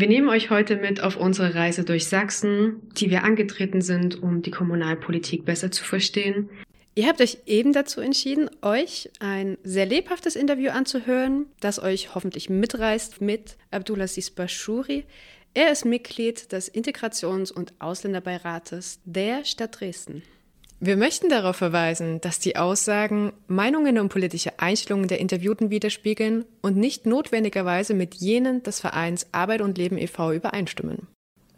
Wir nehmen euch heute mit auf unsere Reise durch Sachsen, die wir angetreten sind, um die Kommunalpolitik besser zu verstehen. Ihr habt euch eben dazu entschieden, euch ein sehr lebhaftes Interview anzuhören, das euch hoffentlich mitreißt mit Abdulaziz Bashuri. Er ist Mitglied des Integrations- und Ausländerbeirates der Stadt Dresden. Wir möchten darauf verweisen, dass die Aussagen Meinungen und politische Einstellungen der Interviewten widerspiegeln und nicht notwendigerweise mit jenen des Vereins Arbeit und Leben e.V. übereinstimmen.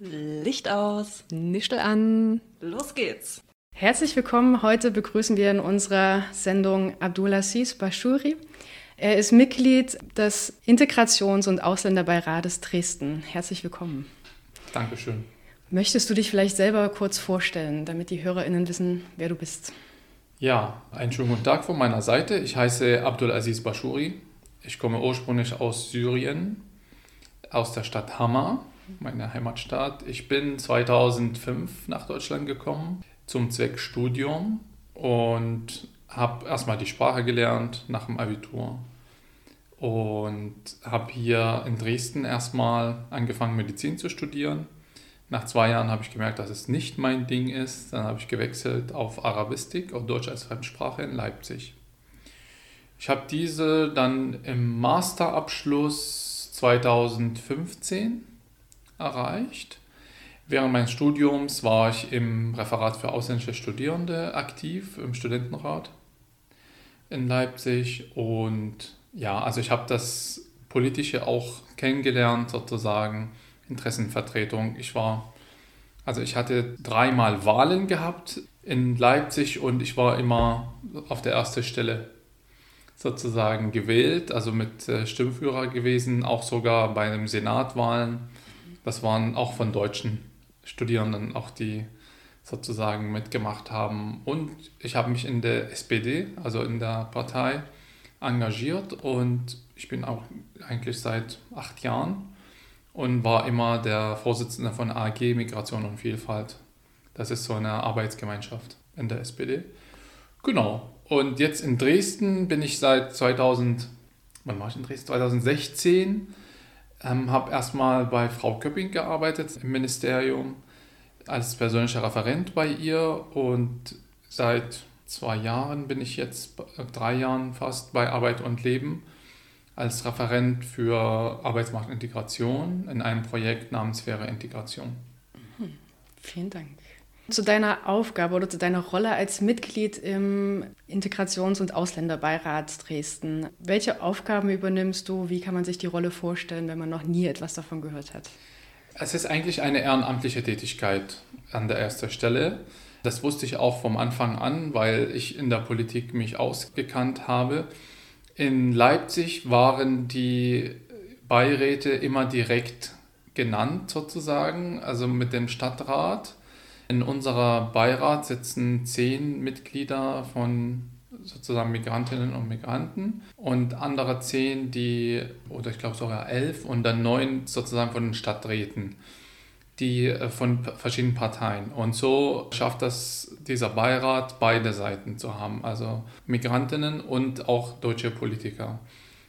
Licht aus. Nischel an. Los geht's. Herzlich willkommen. Heute begrüßen wir in unserer Sendung Abdulaziz Bashuri. Er ist Mitglied des Integrations- und Ausländerbeirates Dresden. Herzlich willkommen. Dankeschön. Möchtest du dich vielleicht selber kurz vorstellen, damit die HörerInnen wissen, wer du bist? Ja, einen schönen guten Tag von meiner Seite. Ich heiße Abdulaziz Bashuri. Ich komme ursprünglich aus Syrien, aus der Stadt Hama, meiner Heimatstadt. Ich bin 2005 nach Deutschland gekommen zum Zweck Studium und habe erstmal die Sprache gelernt nach dem Abitur und habe hier in Dresden erstmal angefangen Medizin zu studieren nach zwei Jahren habe ich gemerkt, dass es nicht mein Ding ist. Dann habe ich gewechselt auf Arabistik, auf Deutsch als Fremdsprache in Leipzig. Ich habe diese dann im Masterabschluss 2015 erreicht. Während meines Studiums war ich im Referat für ausländische Studierende aktiv, im Studentenrat in Leipzig. Und ja, also ich habe das Politische auch kennengelernt, sozusagen Interessenvertretung. Ich war, also ich hatte dreimal Wahlen gehabt in Leipzig und ich war immer auf der ersten Stelle sozusagen gewählt, also mit äh, Stimmführer gewesen, auch sogar bei den Senatwahlen. Das waren auch von deutschen Studierenden, auch die sozusagen mitgemacht haben. Und ich habe mich in der SPD, also in der Partei, engagiert und ich bin auch eigentlich seit acht Jahren und war immer der Vorsitzende von AG Migration und Vielfalt. Das ist so eine Arbeitsgemeinschaft in der SPD. Genau. Und jetzt in Dresden bin ich seit 2000, wann war ich in Dresden? 2016. Ähm, habe erstmal bei Frau Köpping gearbeitet im Ministerium als persönlicher Referent bei ihr und seit zwei Jahren bin ich jetzt, drei Jahren fast bei Arbeit und Leben als Referent für Arbeitsmarktintegration in einem Projekt namens Faire Integration. Mhm. Vielen Dank. Zu deiner Aufgabe oder zu deiner Rolle als Mitglied im Integrations- und Ausländerbeirat Dresden. Welche Aufgaben übernimmst du? Wie kann man sich die Rolle vorstellen, wenn man noch nie etwas davon gehört hat? Es ist eigentlich eine ehrenamtliche Tätigkeit an der ersten Stelle. Das wusste ich auch vom Anfang an, weil ich in der Politik mich ausgekannt habe. In Leipzig waren die Beiräte immer direkt genannt sozusagen, also mit dem Stadtrat. In unserer Beirat sitzen zehn Mitglieder von sozusagen Migrantinnen und Migranten und andere zehn, die, oder ich glaube sogar elf und dann neun sozusagen von den Stadträten die äh, von verschiedenen Parteien. Und so schafft das dieser Beirat, beide Seiten zu haben, also Migrantinnen und auch deutsche Politiker.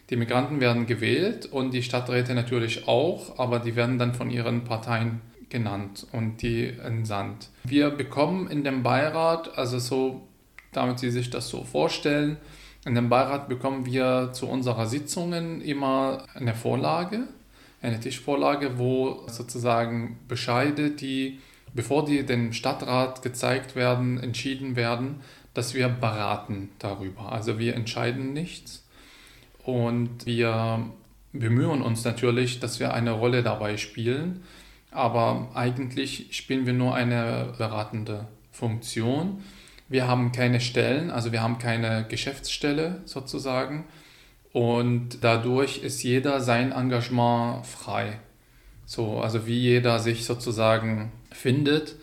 Die Migranten werden gewählt und die Stadträte natürlich auch, aber die werden dann von ihren Parteien genannt und die entsandt. Wir bekommen in dem Beirat, also so, damit Sie sich das so vorstellen, in dem Beirat bekommen wir zu unserer Sitzungen immer eine Vorlage eine Tischvorlage, wo sozusagen Bescheide, die, bevor die dem Stadtrat gezeigt werden, entschieden werden, dass wir beraten darüber. Also wir entscheiden nichts und wir bemühen uns natürlich, dass wir eine Rolle dabei spielen, aber eigentlich spielen wir nur eine beratende Funktion. Wir haben keine Stellen, also wir haben keine Geschäftsstelle sozusagen, und dadurch ist jeder sein Engagement frei. So, also wie jeder sich sozusagen findet.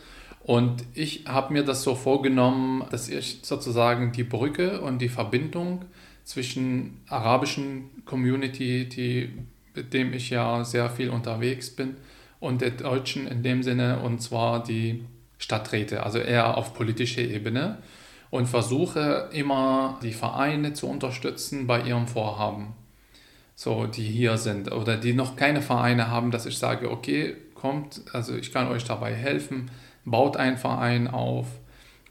Und ich habe mir das so vorgenommen, dass ich sozusagen die Brücke und die Verbindung zwischen arabischen Community, die, mit dem ich ja sehr viel unterwegs bin, und der deutschen in dem Sinne, und zwar die Stadträte, also eher auf politischer Ebene und versuche immer die Vereine zu unterstützen bei ihrem Vorhaben, so die hier sind oder die noch keine Vereine haben, dass ich sage, okay, kommt, also ich kann euch dabei helfen, baut einen Verein auf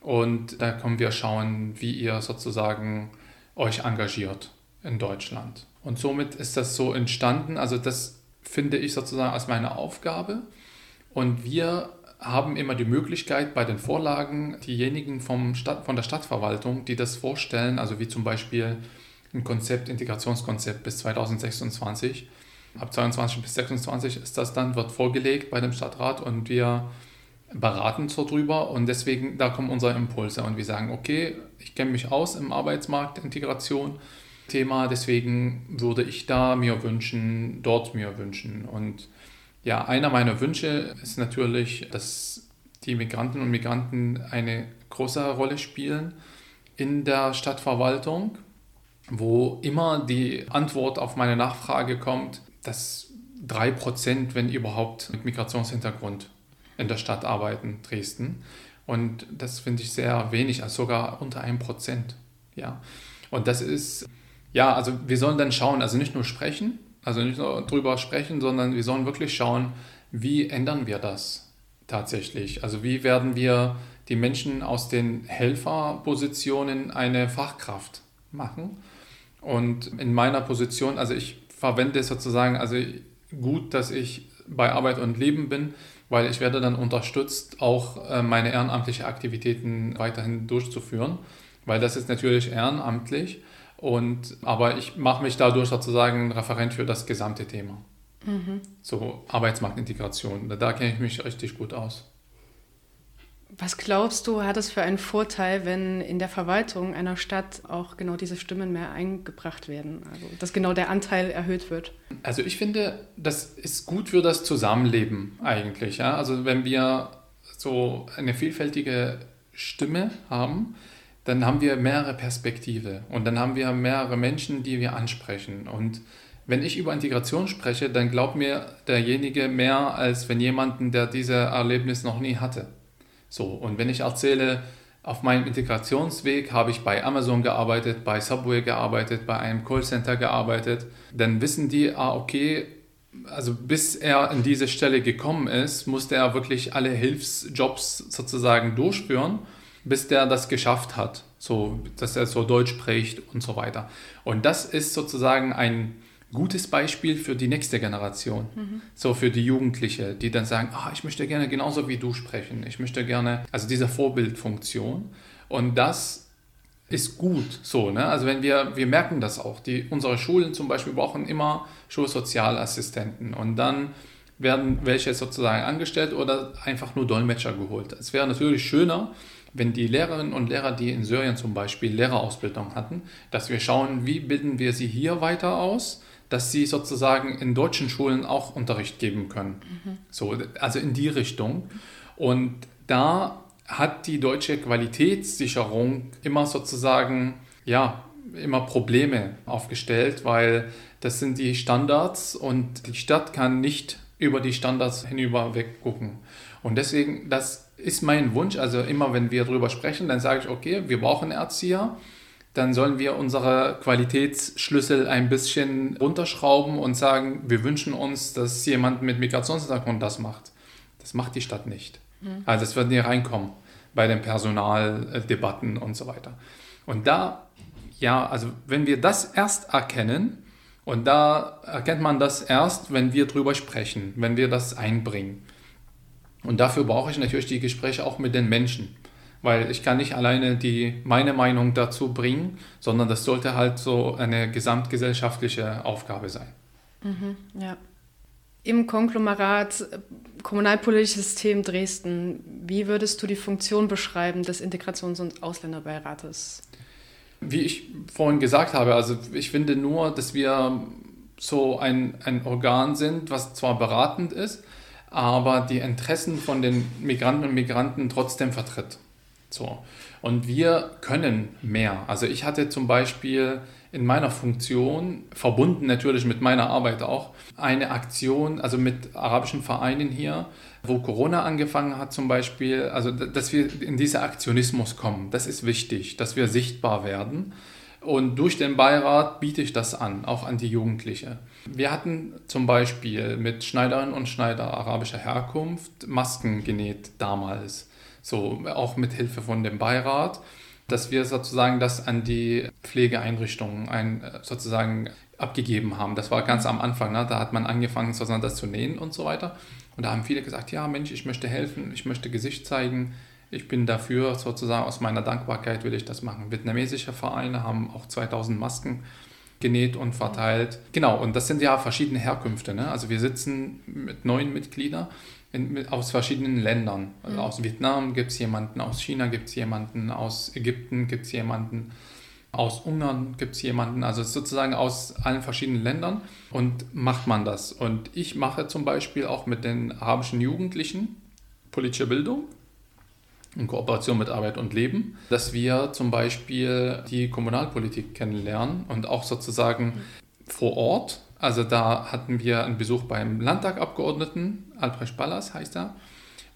und da können wir schauen, wie ihr sozusagen euch engagiert in Deutschland. Und somit ist das so entstanden, also das finde ich sozusagen als meine Aufgabe. Und wir haben immer die Möglichkeit bei den Vorlagen, diejenigen vom Stadt, von der Stadtverwaltung, die das vorstellen, also wie zum Beispiel ein Konzept, Integrationskonzept bis 2026, ab 22 bis 26 ist das dann, wird vorgelegt bei dem Stadtrat und wir beraten so drüber und deswegen, da kommen unsere Impulse und wir sagen, okay, ich kenne mich aus im Arbeitsmarkt, Integration, Thema, deswegen würde ich da mir wünschen, dort mir wünschen und ja, einer meiner Wünsche ist natürlich, dass die Migranten und Migranten eine große Rolle spielen in der Stadtverwaltung, wo immer die Antwort auf meine Nachfrage kommt, dass drei Prozent, wenn überhaupt, mit Migrationshintergrund in der Stadt arbeiten, Dresden. Und das finde ich sehr wenig, also sogar unter einem Prozent. Ja. Und das ist, ja, also wir sollen dann schauen, also nicht nur sprechen, also nicht nur drüber sprechen, sondern wir sollen wirklich schauen, wie ändern wir das tatsächlich? Also wie werden wir die Menschen aus den Helferpositionen eine Fachkraft machen? Und in meiner Position, also ich verwende sozusagen, also gut, dass ich bei Arbeit und Leben bin, weil ich werde dann unterstützt, auch äh, meine ehrenamtlichen Aktivitäten weiterhin durchzuführen, weil das ist natürlich ehrenamtlich und, aber ich mache mich dadurch sozusagen Referent für das gesamte Thema. Mhm. So Arbeitsmarktintegration. Da kenne ich mich richtig gut aus. Was glaubst du, hat es für einen Vorteil, wenn in der Verwaltung einer Stadt auch genau diese Stimmen mehr eingebracht werden? Also, dass genau der Anteil erhöht wird? Also, ich finde, das ist gut für das Zusammenleben eigentlich. Ja? Also, wenn wir so eine vielfältige Stimme haben, dann haben wir mehrere Perspektive und dann haben wir mehrere Menschen, die wir ansprechen. Und wenn ich über Integration spreche, dann glaubt mir derjenige mehr, als wenn jemanden, der dieses Erlebnis noch nie hatte. So, und wenn ich erzähle, auf meinem Integrationsweg habe ich bei Amazon gearbeitet, bei Subway gearbeitet, bei einem Callcenter gearbeitet, dann wissen die, ah, okay, also bis er in diese Stelle gekommen ist, musste er wirklich alle Hilfsjobs sozusagen durchführen bis der das geschafft hat, so, dass er so Deutsch spricht und so weiter. Und das ist sozusagen ein gutes Beispiel für die nächste Generation, mhm. so für die Jugendliche, die dann sagen, ah, ich möchte gerne genauso wie du sprechen, ich möchte gerne, also diese Vorbildfunktion. Und das ist gut so, ne? Also wenn wir, wir merken das auch, die, unsere Schulen zum Beispiel brauchen immer Schulsozialassistenten und dann werden welche sozusagen angestellt oder einfach nur Dolmetscher geholt. Es wäre natürlich schöner, wenn die Lehrerinnen und Lehrer, die in Syrien zum Beispiel Lehrerausbildung hatten, dass wir schauen, wie bilden wir sie hier weiter aus, dass sie sozusagen in deutschen Schulen auch Unterricht geben können. Mhm. So, also in die Richtung. Und da hat die deutsche Qualitätssicherung immer sozusagen, ja, immer Probleme aufgestellt, weil das sind die Standards und die Stadt kann nicht über die Standards hinüber weggucken. Und deswegen, das ist mein Wunsch, also immer wenn wir darüber sprechen, dann sage ich, okay, wir brauchen Erzieher, dann sollen wir unsere Qualitätsschlüssel ein bisschen runterschrauben und sagen, wir wünschen uns, dass jemand mit Migrationshintergrund das macht. Das macht die Stadt nicht. Mhm. Also es wird nie reinkommen bei den Personaldebatten und so weiter. Und da, ja, also wenn wir das erst erkennen, und da erkennt man das erst, wenn wir drüber sprechen, wenn wir das einbringen. Und dafür brauche ich natürlich die Gespräche auch mit den Menschen, weil ich kann nicht alleine die, meine Meinung dazu bringen, sondern das sollte halt so eine gesamtgesellschaftliche Aufgabe sein. Mhm, ja. Im Konglomerat äh, Kommunalpolitisches System Dresden, wie würdest du die Funktion beschreiben des Integrations- und Ausländerbeirates? Wie ich vorhin gesagt habe, also ich finde nur, dass wir so ein, ein Organ sind, was zwar beratend ist, aber die Interessen von den Migranten und Migranten trotzdem vertritt. So. Und wir können mehr. Also ich hatte zum Beispiel in meiner Funktion, verbunden natürlich mit meiner Arbeit auch, eine Aktion, also mit arabischen Vereinen hier, wo Corona angefangen hat zum Beispiel, also dass wir in diesen Aktionismus kommen. Das ist wichtig, dass wir sichtbar werden. Und durch den Beirat biete ich das an, auch an die Jugendliche. Wir hatten zum Beispiel mit Schneiderinnen und Schneider arabischer Herkunft Masken genäht damals, so auch mit Hilfe von dem Beirat, dass wir sozusagen das an die Pflegeeinrichtungen ein, sozusagen abgegeben haben. Das war ganz am Anfang, ne? da hat man angefangen, sozusagen das zu nähen und so weiter. Und da haben viele gesagt, ja Mensch, ich möchte helfen, ich möchte Gesicht zeigen, ich bin dafür, sozusagen aus meiner Dankbarkeit will ich das machen. Vietnamesische Vereine haben auch 2000 Masken genäht und verteilt. Genau, und das sind ja verschiedene Herkünfte. Ne? Also wir sitzen mit neun Mitgliedern in, aus verschiedenen Ländern. Also mhm. Aus Vietnam gibt es jemanden, aus China gibt es jemanden, aus Ägypten gibt es jemanden, aus Ungarn gibt es jemanden, also sozusagen aus allen verschiedenen Ländern und macht man das. Und ich mache zum Beispiel auch mit den arabischen Jugendlichen politische Bildung in Kooperation mit Arbeit und Leben, dass wir zum Beispiel die Kommunalpolitik kennenlernen und auch sozusagen vor Ort. Also da hatten wir einen Besuch beim Landtagabgeordneten, Albrecht Ballas heißt er.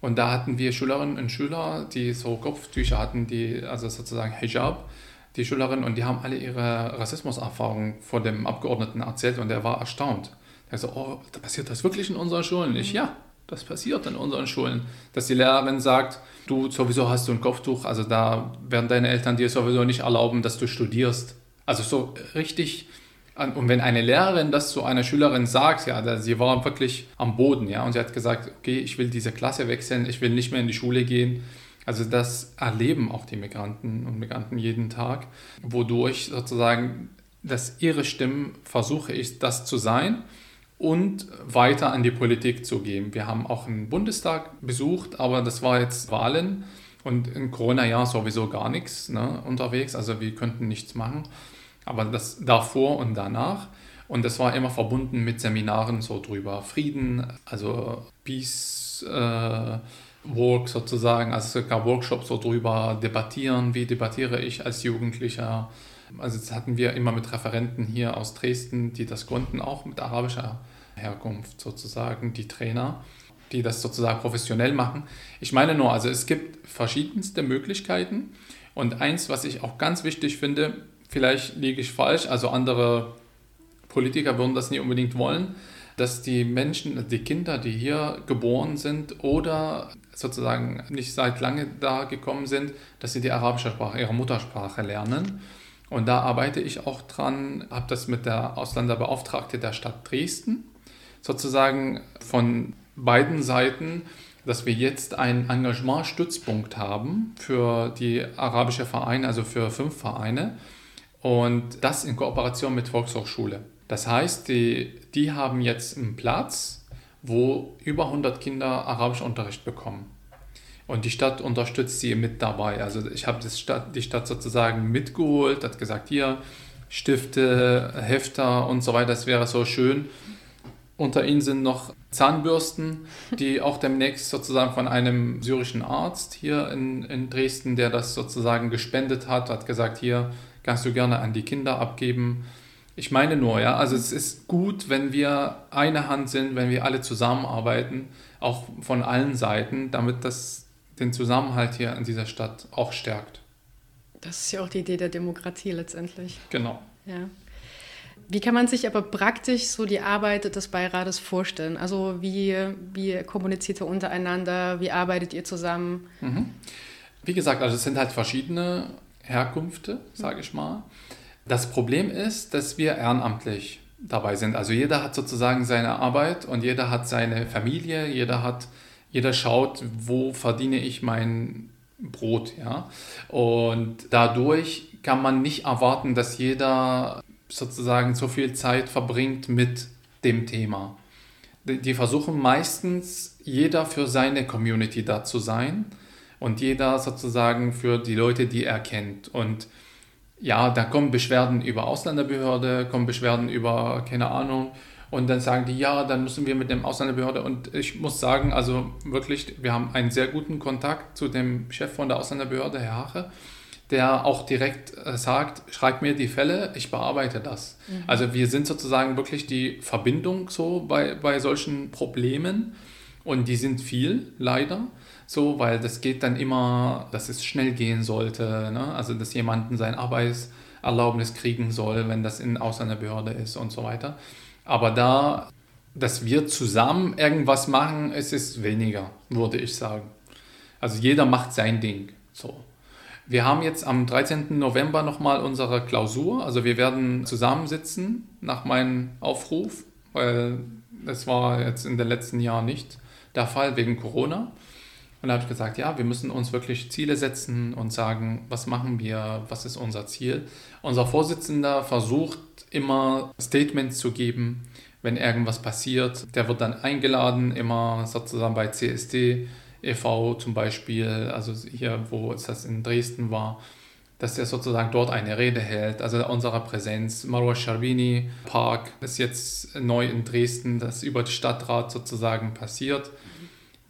Und da hatten wir Schülerinnen und Schüler, die so Kopftücher hatten, die also sozusagen Hijab, die Schülerinnen, und die haben alle ihre Rassismuserfahrungen vor dem Abgeordneten erzählt und er war erstaunt. Er so, oh, da passiert das wirklich in unseren Schulen? Ich, ja, das passiert in unseren Schulen, dass die Lehrerin sagt, du sowieso hast du ein Kopftuch, also da werden deine Eltern dir sowieso nicht erlauben, dass du studierst. Also so richtig, und wenn eine Lehrerin das zu einer Schülerin sagt, ja, sie war wirklich am Boden, ja, und sie hat gesagt, okay, ich will diese Klasse wechseln, ich will nicht mehr in die Schule gehen. Also das erleben auch die Migranten und Migranten jeden Tag, wodurch sozusagen, dass ihre Stimmen versuche ich, das zu sein und weiter an die Politik zu geben. Wir haben auch einen Bundestag besucht, aber das war jetzt Wahlen und im Corona-Jahr sowieso gar nichts ne, unterwegs, also wir könnten nichts machen. Aber das davor und danach. Und das war immer verbunden mit Seminaren so drüber. Frieden, also Peace äh, Work sozusagen, also sogar Workshops so drüber debattieren. Wie debattiere ich als Jugendlicher? Also das hatten wir immer mit Referenten hier aus Dresden, die das konnten, auch mit arabischer Herkunft sozusagen, die Trainer, die das sozusagen professionell machen. Ich meine nur, also es gibt verschiedenste Möglichkeiten und eins, was ich auch ganz wichtig finde, vielleicht liege ich falsch, also andere Politiker würden das nie unbedingt wollen, dass die Menschen, die Kinder, die hier geboren sind oder sozusagen nicht seit lange da gekommen sind, dass sie die arabische Sprache, ihre Muttersprache lernen. Und da arbeite ich auch dran, habe das mit der Ausländerbeauftragte der Stadt Dresden sozusagen von beiden Seiten, dass wir jetzt einen Engagementstützpunkt haben für die arabische Vereine, also für fünf Vereine und das in Kooperation mit Volkshochschule. Das heißt, die, die haben jetzt einen Platz, wo über 100 Kinder Arabischunterricht bekommen. Und die Stadt unterstützt sie mit dabei. Also ich habe die Stadt sozusagen mitgeholt, hat gesagt, hier Stifte, Hefter und so weiter, das wäre so schön. Unter ihnen sind noch Zahnbürsten, die auch demnächst sozusagen von einem syrischen Arzt hier in, in Dresden, der das sozusagen gespendet hat, hat gesagt, hier kannst du gerne an die Kinder abgeben. Ich meine nur, ja, also es ist gut, wenn wir eine Hand sind, wenn wir alle zusammenarbeiten, auch von allen Seiten, damit das den Zusammenhalt hier in dieser Stadt auch stärkt. Das ist ja auch die Idee der Demokratie letztendlich. Genau. Ja. Wie kann man sich aber praktisch so die Arbeit des Beirates vorstellen? Also wie, wie kommuniziert ihr untereinander? Wie arbeitet ihr zusammen? Mhm. Wie gesagt, also es sind halt verschiedene Herkünfte, sage ich mal. Das Problem ist, dass wir ehrenamtlich dabei sind. Also jeder hat sozusagen seine Arbeit und jeder hat seine Familie, jeder hat jeder schaut, wo verdiene ich mein Brot, ja. Und dadurch kann man nicht erwarten, dass jeder sozusagen so viel Zeit verbringt mit dem Thema. Die versuchen meistens, jeder für seine Community da zu sein und jeder sozusagen für die Leute, die er kennt. Und ja, da kommen Beschwerden über Ausländerbehörde, kommen Beschwerden über, keine Ahnung, Und dann sagen die, ja, dann müssen wir mit dem Ausländerbehörde. Und ich muss sagen, also wirklich, wir haben einen sehr guten Kontakt zu dem Chef von der Ausländerbehörde, Herr Hache, der auch direkt äh, sagt, schreib mir die Fälle, ich bearbeite das. Mhm. Also wir sind sozusagen wirklich die Verbindung so bei, bei solchen Problemen. Und die sind viel, leider. So, weil das geht dann immer, dass es schnell gehen sollte. Ne? Also, dass jemanden sein Arbeitserlaubnis kriegen soll, wenn das in Ausländerbehörde ist und so weiter. Aber da, dass wir zusammen irgendwas machen, es ist weniger, würde ich sagen. Also jeder macht sein Ding. So. Wir haben jetzt am 13. November nochmal unsere Klausur. Also wir werden zusammensitzen nach meinem Aufruf, weil das war jetzt in den letzten Jahren nicht der Fall wegen Corona. Und da habe ich gesagt, ja, wir müssen uns wirklich Ziele setzen und sagen, was machen wir, was ist unser Ziel. Unser Vorsitzender versucht immer Statements zu geben, wenn irgendwas passiert. Der wird dann eingeladen, immer sozusagen bei CSD e.V. zum Beispiel, also hier, wo es das in Dresden war, dass er sozusagen dort eine Rede hält. Also unsere Präsenz. Marwa Sharbini Park ist jetzt neu in Dresden, das über den Stadtrat sozusagen passiert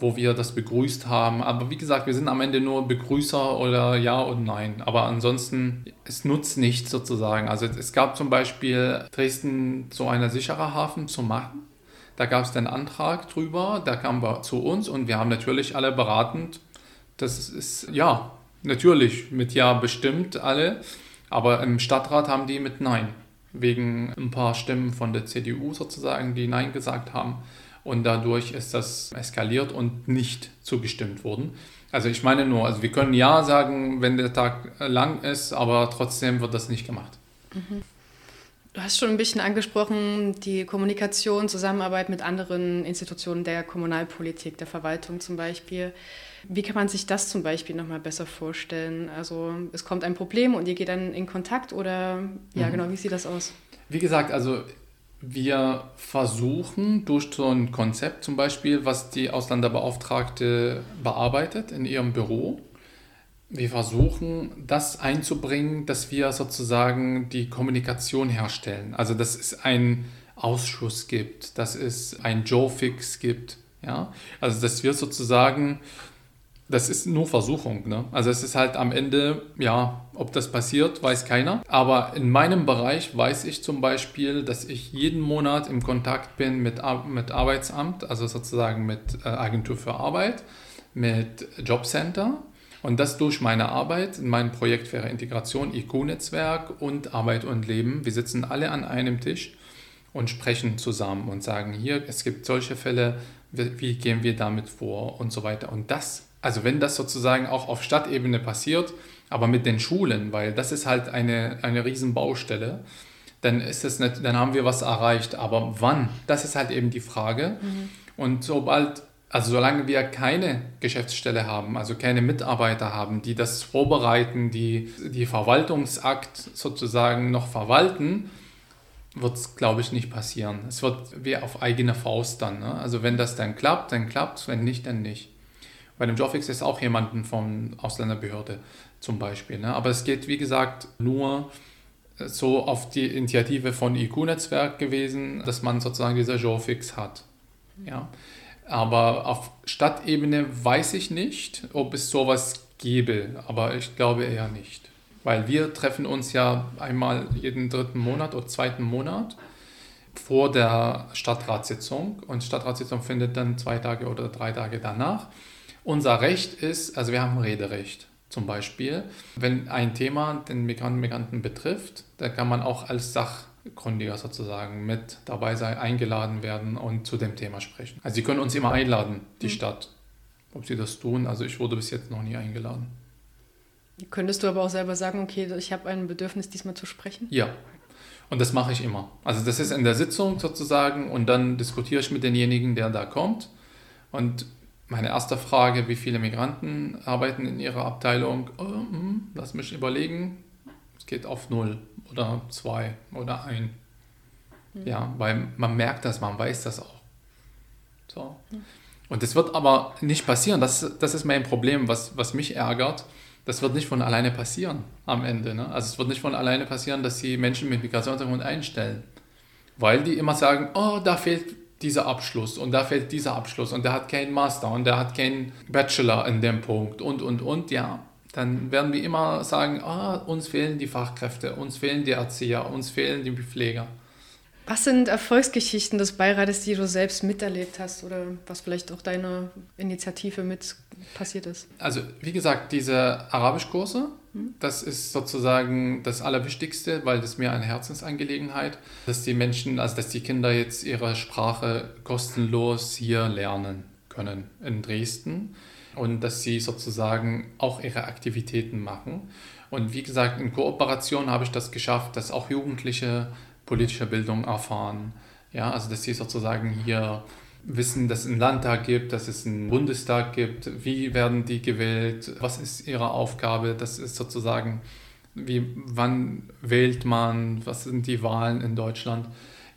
wo wir das begrüßt haben. Aber wie gesagt, wir sind am Ende nur Begrüßer oder ja und nein. Aber ansonsten, es nutzt nichts sozusagen. Also es gab zum Beispiel Dresden so einen sicherer Hafen zu machen. Da gab es den Antrag drüber, der kam zu uns und wir haben natürlich alle beratend. Das ist ja natürlich mit Ja bestimmt alle, aber im Stadtrat haben die mit Nein. Wegen ein paar Stimmen von der CDU sozusagen, die Nein gesagt haben und dadurch ist das eskaliert und nicht zugestimmt worden. Also ich meine nur, also wir können ja sagen, wenn der Tag lang ist, aber trotzdem wird das nicht gemacht. Mhm. Du hast schon ein bisschen angesprochen, die Kommunikation, Zusammenarbeit mit anderen Institutionen der Kommunalpolitik, der Verwaltung zum Beispiel. Wie kann man sich das zum Beispiel nochmal besser vorstellen? Also es kommt ein Problem und ihr geht dann in Kontakt oder ja mhm. genau, wie sieht das aus? Wie gesagt, also wir versuchen durch so ein Konzept zum Beispiel, was die Ausländerbeauftragte bearbeitet in ihrem Büro, wir versuchen das einzubringen, dass wir sozusagen die Kommunikation herstellen. Also dass es einen Ausschuss gibt, dass es ein Joe-Fix gibt. Ja? Also dass wir sozusagen das ist nur Versuchung. Ne? Also es ist halt am Ende, ja, ob das passiert, weiß keiner. Aber in meinem Bereich weiß ich zum Beispiel, dass ich jeden Monat im Kontakt bin mit, mit Arbeitsamt, also sozusagen mit äh, Agentur für Arbeit, mit Jobcenter. Und das durch meine Arbeit in meinem Projekt wäre Integration, IQ-Netzwerk und Arbeit und Leben. Wir sitzen alle an einem Tisch und sprechen zusammen und sagen, hier, es gibt solche Fälle, wie gehen wir damit vor und so weiter. Und das also wenn das sozusagen auch auf Stadtebene passiert, aber mit den Schulen, weil das ist halt eine, eine Riesenbaustelle, dann, ist es nicht, dann haben wir was erreicht. Aber wann? Das ist halt eben die Frage. Mhm. Und sobald, also solange wir keine Geschäftsstelle haben, also keine Mitarbeiter haben, die das vorbereiten, die die Verwaltungsakt sozusagen noch verwalten, wird es, glaube ich, nicht passieren. Es wird wie auf eigene Faust dann. Ne? Also wenn das dann klappt, dann klappt es, wenn nicht, dann nicht. Bei dem Jobfix ist auch jemanden von Ausländerbehörde zum Beispiel. Ne? Aber es geht, wie gesagt, nur äh, so auf die Initiative von IQ-Netzwerk gewesen, dass man sozusagen dieser Jobfix hat. Ja. Aber auf Stadtebene weiß ich nicht, ob es sowas gäbe, aber ich glaube eher nicht. Weil wir treffen uns ja einmal jeden dritten Monat oder zweiten Monat vor der Stadtratssitzung und Stadtratssitzung findet dann zwei Tage oder drei Tage danach. Unser Recht ist, also wir haben Rederecht zum Beispiel. Wenn ein Thema den Migranten, Migranten betrifft, dann kann man auch als Sachkundiger sozusagen mit dabei sein, eingeladen werden und zu dem Thema sprechen. Also Sie können uns immer einladen, die mhm. Stadt. Ob Sie das tun, also ich wurde bis jetzt noch nie eingeladen. Könntest du aber auch selber sagen, okay, ich habe ein Bedürfnis, diesmal zu sprechen? Ja, und das mache ich immer. Also das ist in der Sitzung sozusagen und dann diskutiere ich mit demjenigen, der da kommt. Und meine erste Frage, wie viele Migranten arbeiten in Ihrer Abteilung? Oh, hm, lass mich überlegen. Es geht auf null oder zwei oder ein. Mhm. Ja, weil man merkt das, man weiß das auch. So. Mhm. Und das wird aber nicht passieren. Das, das ist mein Problem, was, was mich ärgert. Das wird nicht von alleine passieren am Ende. Ne? Also es wird nicht von alleine passieren, dass sie Menschen mit Migrationshintergrund einstellen. weil die immer sagen, oh, da fehlt dieser Abschluss und da fehlt dieser Abschluss und der hat keinen Master und der hat keinen Bachelor in dem Punkt und, und, und, ja. Dann werden wir immer sagen, oh, uns fehlen die Fachkräfte, uns fehlen die Erzieher, uns fehlen die Pfleger. Was sind Erfolgsgeschichten des Beirates, die du selbst miterlebt hast oder was vielleicht auch deine Initiative mit passiert ist? Also wie gesagt, diese Arabischkurse, hm? das ist sozusagen das Allerwichtigste, weil das mir eine Herzensangelegenheit, dass die Menschen, also dass die Kinder jetzt ihre Sprache kostenlos hier lernen können in Dresden und dass sie sozusagen auch ihre Aktivitäten machen. Und wie gesagt, in Kooperation habe ich das geschafft, dass auch Jugendliche politische Bildung erfahren. Ja, also dass sie sozusagen hier wissen, dass es einen Landtag gibt, dass es einen Bundestag gibt, wie werden die gewählt, was ist ihre Aufgabe, das ist sozusagen, wie, wann wählt man, was sind die Wahlen in Deutschland.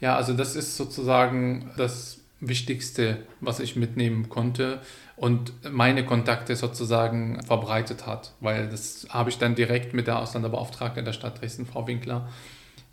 Ja, also das ist sozusagen das Wichtigste, was ich mitnehmen konnte und meine Kontakte sozusagen verbreitet hat, weil das habe ich dann direkt mit der Ausländerbeauftragten der Stadt Dresden, Frau Winkler,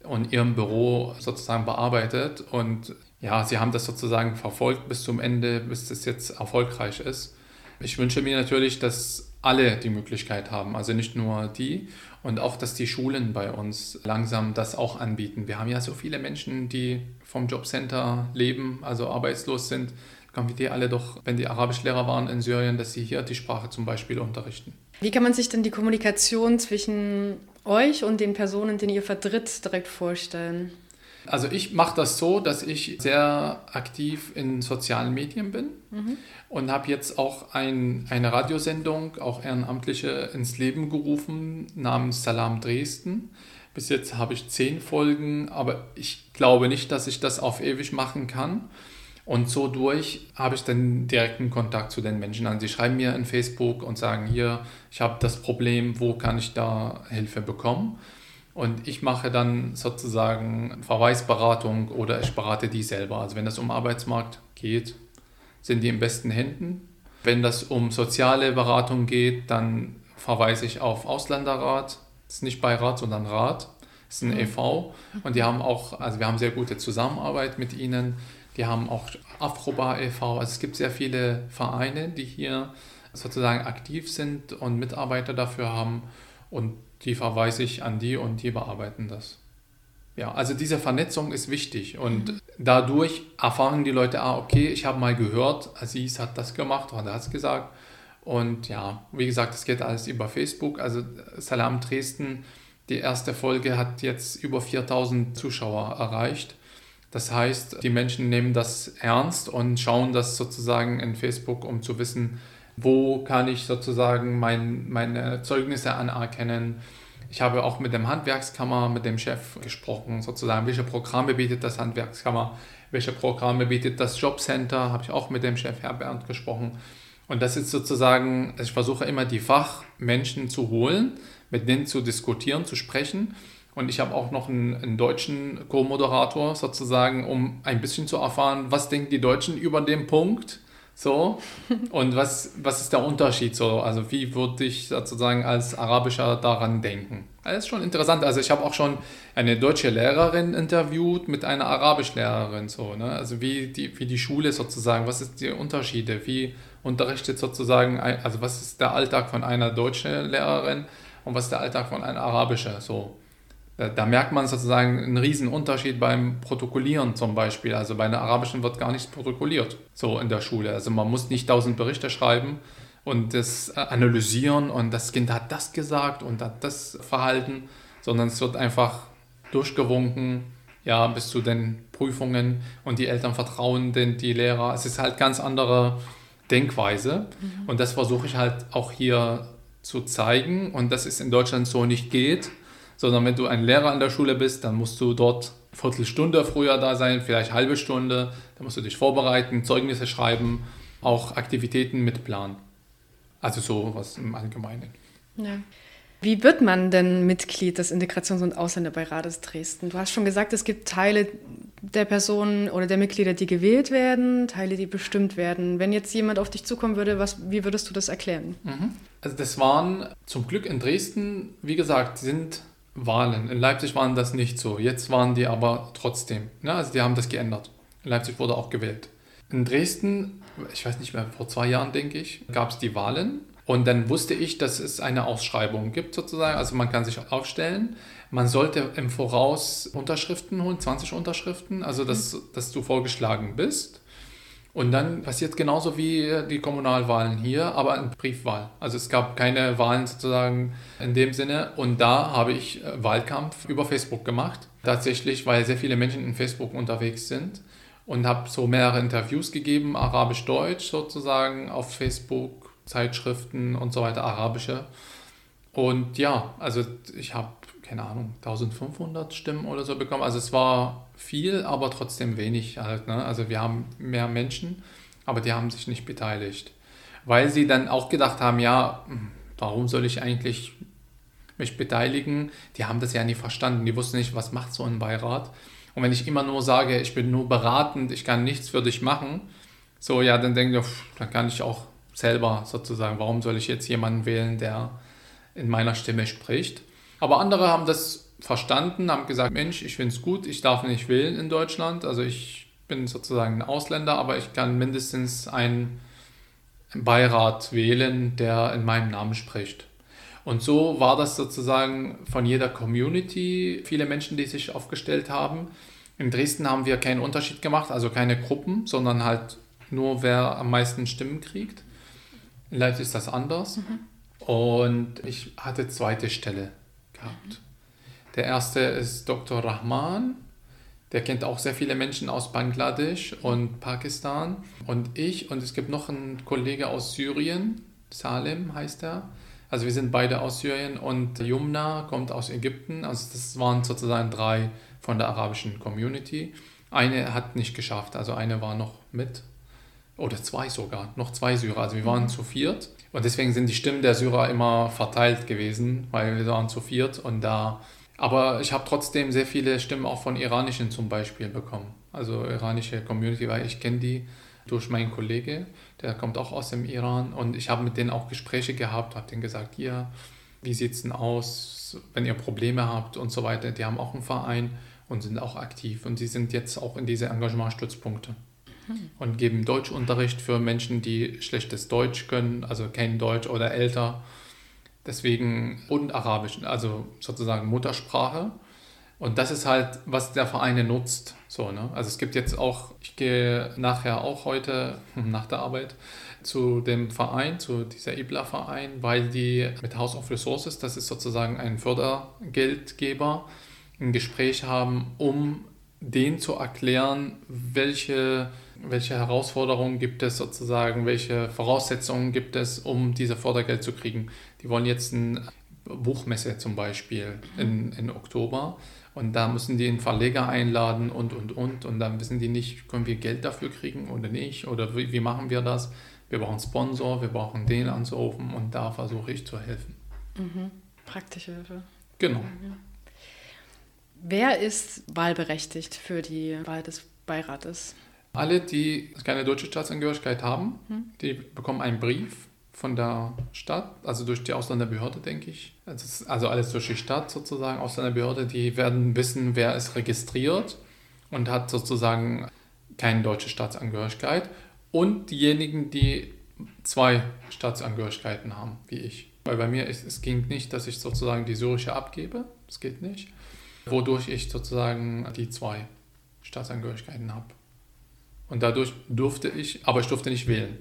und ihrem Büro sozusagen bearbeitet. Und ja, sie haben das sozusagen verfolgt bis zum Ende, bis das jetzt erfolgreich ist. Ich wünsche mir natürlich, dass alle die Möglichkeit haben, also nicht nur die und auch, dass die Schulen bei uns langsam das auch anbieten. Wir haben ja so viele Menschen, die vom Jobcenter leben, also arbeitslos sind. Kommen wir die alle doch, wenn die Arabischlehrer waren in Syrien, dass sie hier die Sprache zum Beispiel unterrichten. Wie kann man sich denn die Kommunikation zwischen euch und den Personen, den ihr vertritt, direkt vorstellen? Also ich mache das so, dass ich sehr aktiv in sozialen Medien bin mhm. und habe jetzt auch ein, eine Radiosendung, auch Ehrenamtliche, ins Leben gerufen namens Salam Dresden. Bis jetzt habe ich zehn Folgen, aber ich glaube nicht, dass ich das auf ewig machen kann. Und so durch habe ich dann direkten Kontakt zu den Menschen. Also sie schreiben mir in Facebook und sagen, hier, ich habe das Problem, wo kann ich da Hilfe bekommen? Und ich mache dann sozusagen Verweisberatung oder ich berate die selber. Also wenn das um Arbeitsmarkt geht, sind die in besten Händen. Wenn das um soziale Beratung geht, dann verweise ich auf Ausländerrat. Das ist nicht Beirat, sondern Rat. Das ist ein mhm. e.V. Und die haben auch, also wir haben sehr gute Zusammenarbeit mit ihnen. Die haben auch Afrobar e.V. Also es gibt sehr viele Vereine, die hier sozusagen aktiv sind und Mitarbeiter dafür haben und die verweise ich an die und die bearbeiten das. Ja, also diese Vernetzung ist wichtig und mhm. dadurch erfahren die Leute, ah, okay, ich habe mal gehört, Aziz hat das gemacht oder hat es gesagt. Und ja, wie gesagt, es geht alles über Facebook. Also Salam Dresden, die erste Folge hat jetzt über 4000 Zuschauer erreicht. Das heißt, die Menschen nehmen das ernst und schauen das sozusagen in Facebook, um zu wissen, wo kann ich sozusagen mein, meine Zeugnisse anerkennen. Ich habe auch mit dem Handwerkskammer, mit dem Chef gesprochen, sozusagen, welche Programme bietet das Handwerkskammer, welche Programme bietet das Jobcenter, habe ich auch mit dem Chef Herr Bernd gesprochen. Und das ist sozusagen, ich versuche immer die Fachmenschen zu holen, mit denen zu diskutieren, zu sprechen und ich habe auch noch einen, einen deutschen Co-Moderator sozusagen, um ein bisschen zu erfahren, was denken die Deutschen über den Punkt. So, und was, was ist der Unterschied so? Also, wie würde ich sozusagen als Arabischer daran denken? Das ist schon interessant. Also, ich habe auch schon eine deutsche Lehrerin interviewt mit einer Arabischlehrerin. So, ne? Also, wie die, wie die Schule sozusagen, was sind die Unterschiede? Wie unterrichtet sozusagen, also, was ist der Alltag von einer deutschen Lehrerin und was ist der Alltag von einer arabischen? So. Da, da, merkt man sozusagen einen riesen Unterschied beim Protokollieren zum Beispiel. Also bei einer arabischen wird gar nichts protokolliert, so in der Schule. Also man muss nicht tausend Berichte schreiben und das äh, analysieren und das Kind hat das gesagt und hat das verhalten, sondern es wird einfach durchgewunken, ja, bis zu den Prüfungen und die Eltern vertrauen den, die Lehrer. Es ist halt ganz andere Denkweise mhm. und das versuche ich halt auch hier zu zeigen und dass es in Deutschland so nicht geht sondern wenn du ein Lehrer an der Schule bist, dann musst du dort eine Viertelstunde früher da sein, vielleicht eine halbe Stunde, dann musst du dich vorbereiten, Zeugnisse schreiben, auch Aktivitäten mitplanen. Also so was im Allgemeinen. Ja. Wie wird man denn Mitglied des Integrations- und Ausländerbeirates Dresden? Du hast schon gesagt, es gibt Teile der Personen oder der Mitglieder, die gewählt werden, Teile, die bestimmt werden. Wenn jetzt jemand auf dich zukommen würde, was, wie würdest du das erklären? Mhm. Also das waren zum Glück in Dresden, wie gesagt, sind Wahlen. In Leipzig waren das nicht so. Jetzt waren die aber trotzdem. Ja, also die haben das geändert. In Leipzig wurde auch gewählt. In Dresden, ich weiß nicht mehr, vor zwei Jahren denke ich, gab es die Wahlen. Und dann wusste ich, dass es eine Ausschreibung gibt sozusagen. Also man kann sich aufstellen. Man sollte im Voraus Unterschriften holen, 20 Unterschriften, also dass, dass du vorgeschlagen bist. Und dann passiert genauso wie die Kommunalwahlen hier, aber in Briefwahl. Also es gab keine Wahlen sozusagen in dem Sinne. Und da habe ich äh, Wahlkampf über Facebook gemacht. Tatsächlich, weil sehr viele Menschen in Facebook unterwegs sind. Und habe so mehrere Interviews gegeben, arabisch-deutsch sozusagen, auf Facebook, Zeitschriften und so weiter, arabische. Und ja, also ich habe keine Ahnung, 1500 Stimmen oder so bekommen. Also es war viel, aber trotzdem wenig halt. Ne? Also wir haben mehr Menschen, aber die haben sich nicht beteiligt. Weil sie dann auch gedacht haben, ja, hm, warum soll ich eigentlich mich beteiligen? Die haben das ja nie verstanden. Die wussten nicht, was macht so ein Beirat. Und wenn ich immer nur sage, ich bin nur beratend, ich kann nichts für dich machen, so ja, dann denke ich, dann kann ich auch selber sozusagen, warum soll ich jetzt jemanden wählen, der in meiner Stimme spricht? Aber andere haben das verstanden, haben gesagt, Mensch, ich finde es gut, ich darf nicht wählen in Deutschland. Also ich bin sozusagen ein Ausländer, aber ich kann mindestens einen Beirat wählen, der in meinem Namen spricht. Und so war das sozusagen von jeder Community, viele Menschen, die sich aufgestellt haben. In Dresden haben wir keinen Unterschied gemacht, also keine Gruppen, sondern halt nur wer am meisten Stimmen kriegt. In Leipzig ist das anders. Mhm. Und ich hatte zweite Stelle gehabt. Der erste ist Dr. Rahman. Der kennt auch sehr viele Menschen aus Bangladesch und Pakistan. Und ich und es gibt noch einen Kollege aus Syrien, Salem heißt er. Also wir sind beide aus Syrien und Yumna kommt aus Ägypten. Also das waren sozusagen drei von der arabischen Community. Eine hat nicht geschafft, also eine war noch mit. Oder zwei sogar, noch zwei Syrer. Also wir waren zu viert. Und deswegen sind die Stimmen der Syrer immer verteilt gewesen, weil wir waren zu viert und da. Aber ich habe trotzdem sehr viele Stimmen auch von iranischen zum Beispiel bekommen. Also iranische Community, weil ich kenne die durch meinen Kollege, der kommt auch aus dem Iran und ich habe mit denen auch Gespräche gehabt, habe denen gesagt, hier, wie sieht es denn aus, wenn ihr Probleme habt und so weiter. Die haben auch einen Verein und sind auch aktiv und sie sind jetzt auch in diese Engagementstützpunkte und geben Deutschunterricht für Menschen, die schlechtes Deutsch können, also kein Deutsch oder älter. Deswegen und Arabisch, also sozusagen Muttersprache. Und das ist halt, was der Verein nutzt. So, ne? Also es gibt jetzt auch, ich gehe nachher auch heute nach der Arbeit zu dem Verein, zu dieser IBLA-Verein, weil die mit House of Resources, das ist sozusagen ein Fördergeldgeber, ein Gespräch haben, um denen zu erklären, welche welche Herausforderungen gibt es sozusagen, welche Voraussetzungen gibt es, um diese Fördergeld zu kriegen. Die wollen jetzt eine Buchmesse zum Beispiel in, in Oktober und da müssen die einen Verleger einladen und, und, und und dann wissen die nicht, können wir Geld dafür kriegen oder nicht oder wie, wie machen wir das. Wir brauchen Sponsor, wir brauchen den anzurufen und da versuche ich zu helfen. Mhm. Praktische Hilfe. Genau. Wer ist wahlberechtigt für die Wahl des Beirates? Alle, die keine deutsche Staatsangehörigkeit haben, hm. die bekommen einen Brief von der Stadt, also durch die Ausländerbehörde, denke ich. Also alles durch die Stadt sozusagen, Ausländerbehörde, die werden wissen, wer ist registriert und hat sozusagen keine deutsche Staatsangehörigkeit. Und diejenigen, die zwei Staatsangehörigkeiten haben, wie ich. Weil bei mir, ist, es ging nicht, dass ich sozusagen die syrische abgebe, das geht nicht, wodurch ich sozusagen die zwei Staatsangehörigkeiten habe. Und dadurch durfte ich, aber ich durfte nicht wählen.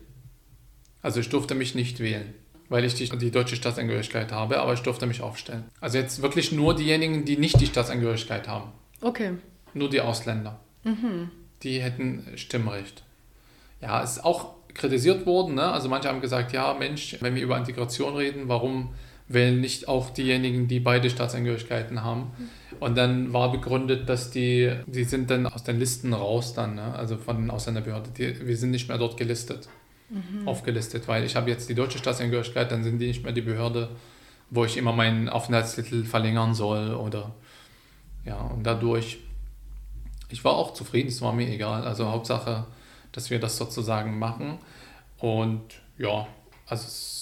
Also ich durfte mich nicht wählen, weil ich die, die deutsche Staatsangehörigkeit habe, aber ich durfte mich aufstellen. Also jetzt wirklich nur diejenigen, die nicht die Staatsangehörigkeit haben. Okay. Nur die Ausländer. Mhm. Die hätten Stimmrecht. Ja, es ist auch kritisiert worden. Ne? Also manche haben gesagt, ja Mensch, wenn wir über Integration reden, warum wählen nicht auch diejenigen, die beide Staatsangehörigkeiten haben? Und dann war begründet, dass die, die sind dann aus den Listen raus dann, ne? also von den Ausländerbehörden. Die, wir sind nicht mehr dort gelistet, mhm. aufgelistet, weil ich habe jetzt die deutsche Staatsangehörigkeit, dann sind die nicht mehr die Behörde, wo ich immer meinen Aufenthaltstitel verlängern soll oder ja, und dadurch, ich war auch zufrieden, es war mir egal. Also Hauptsache, dass wir das sozusagen machen. Und ja, also es,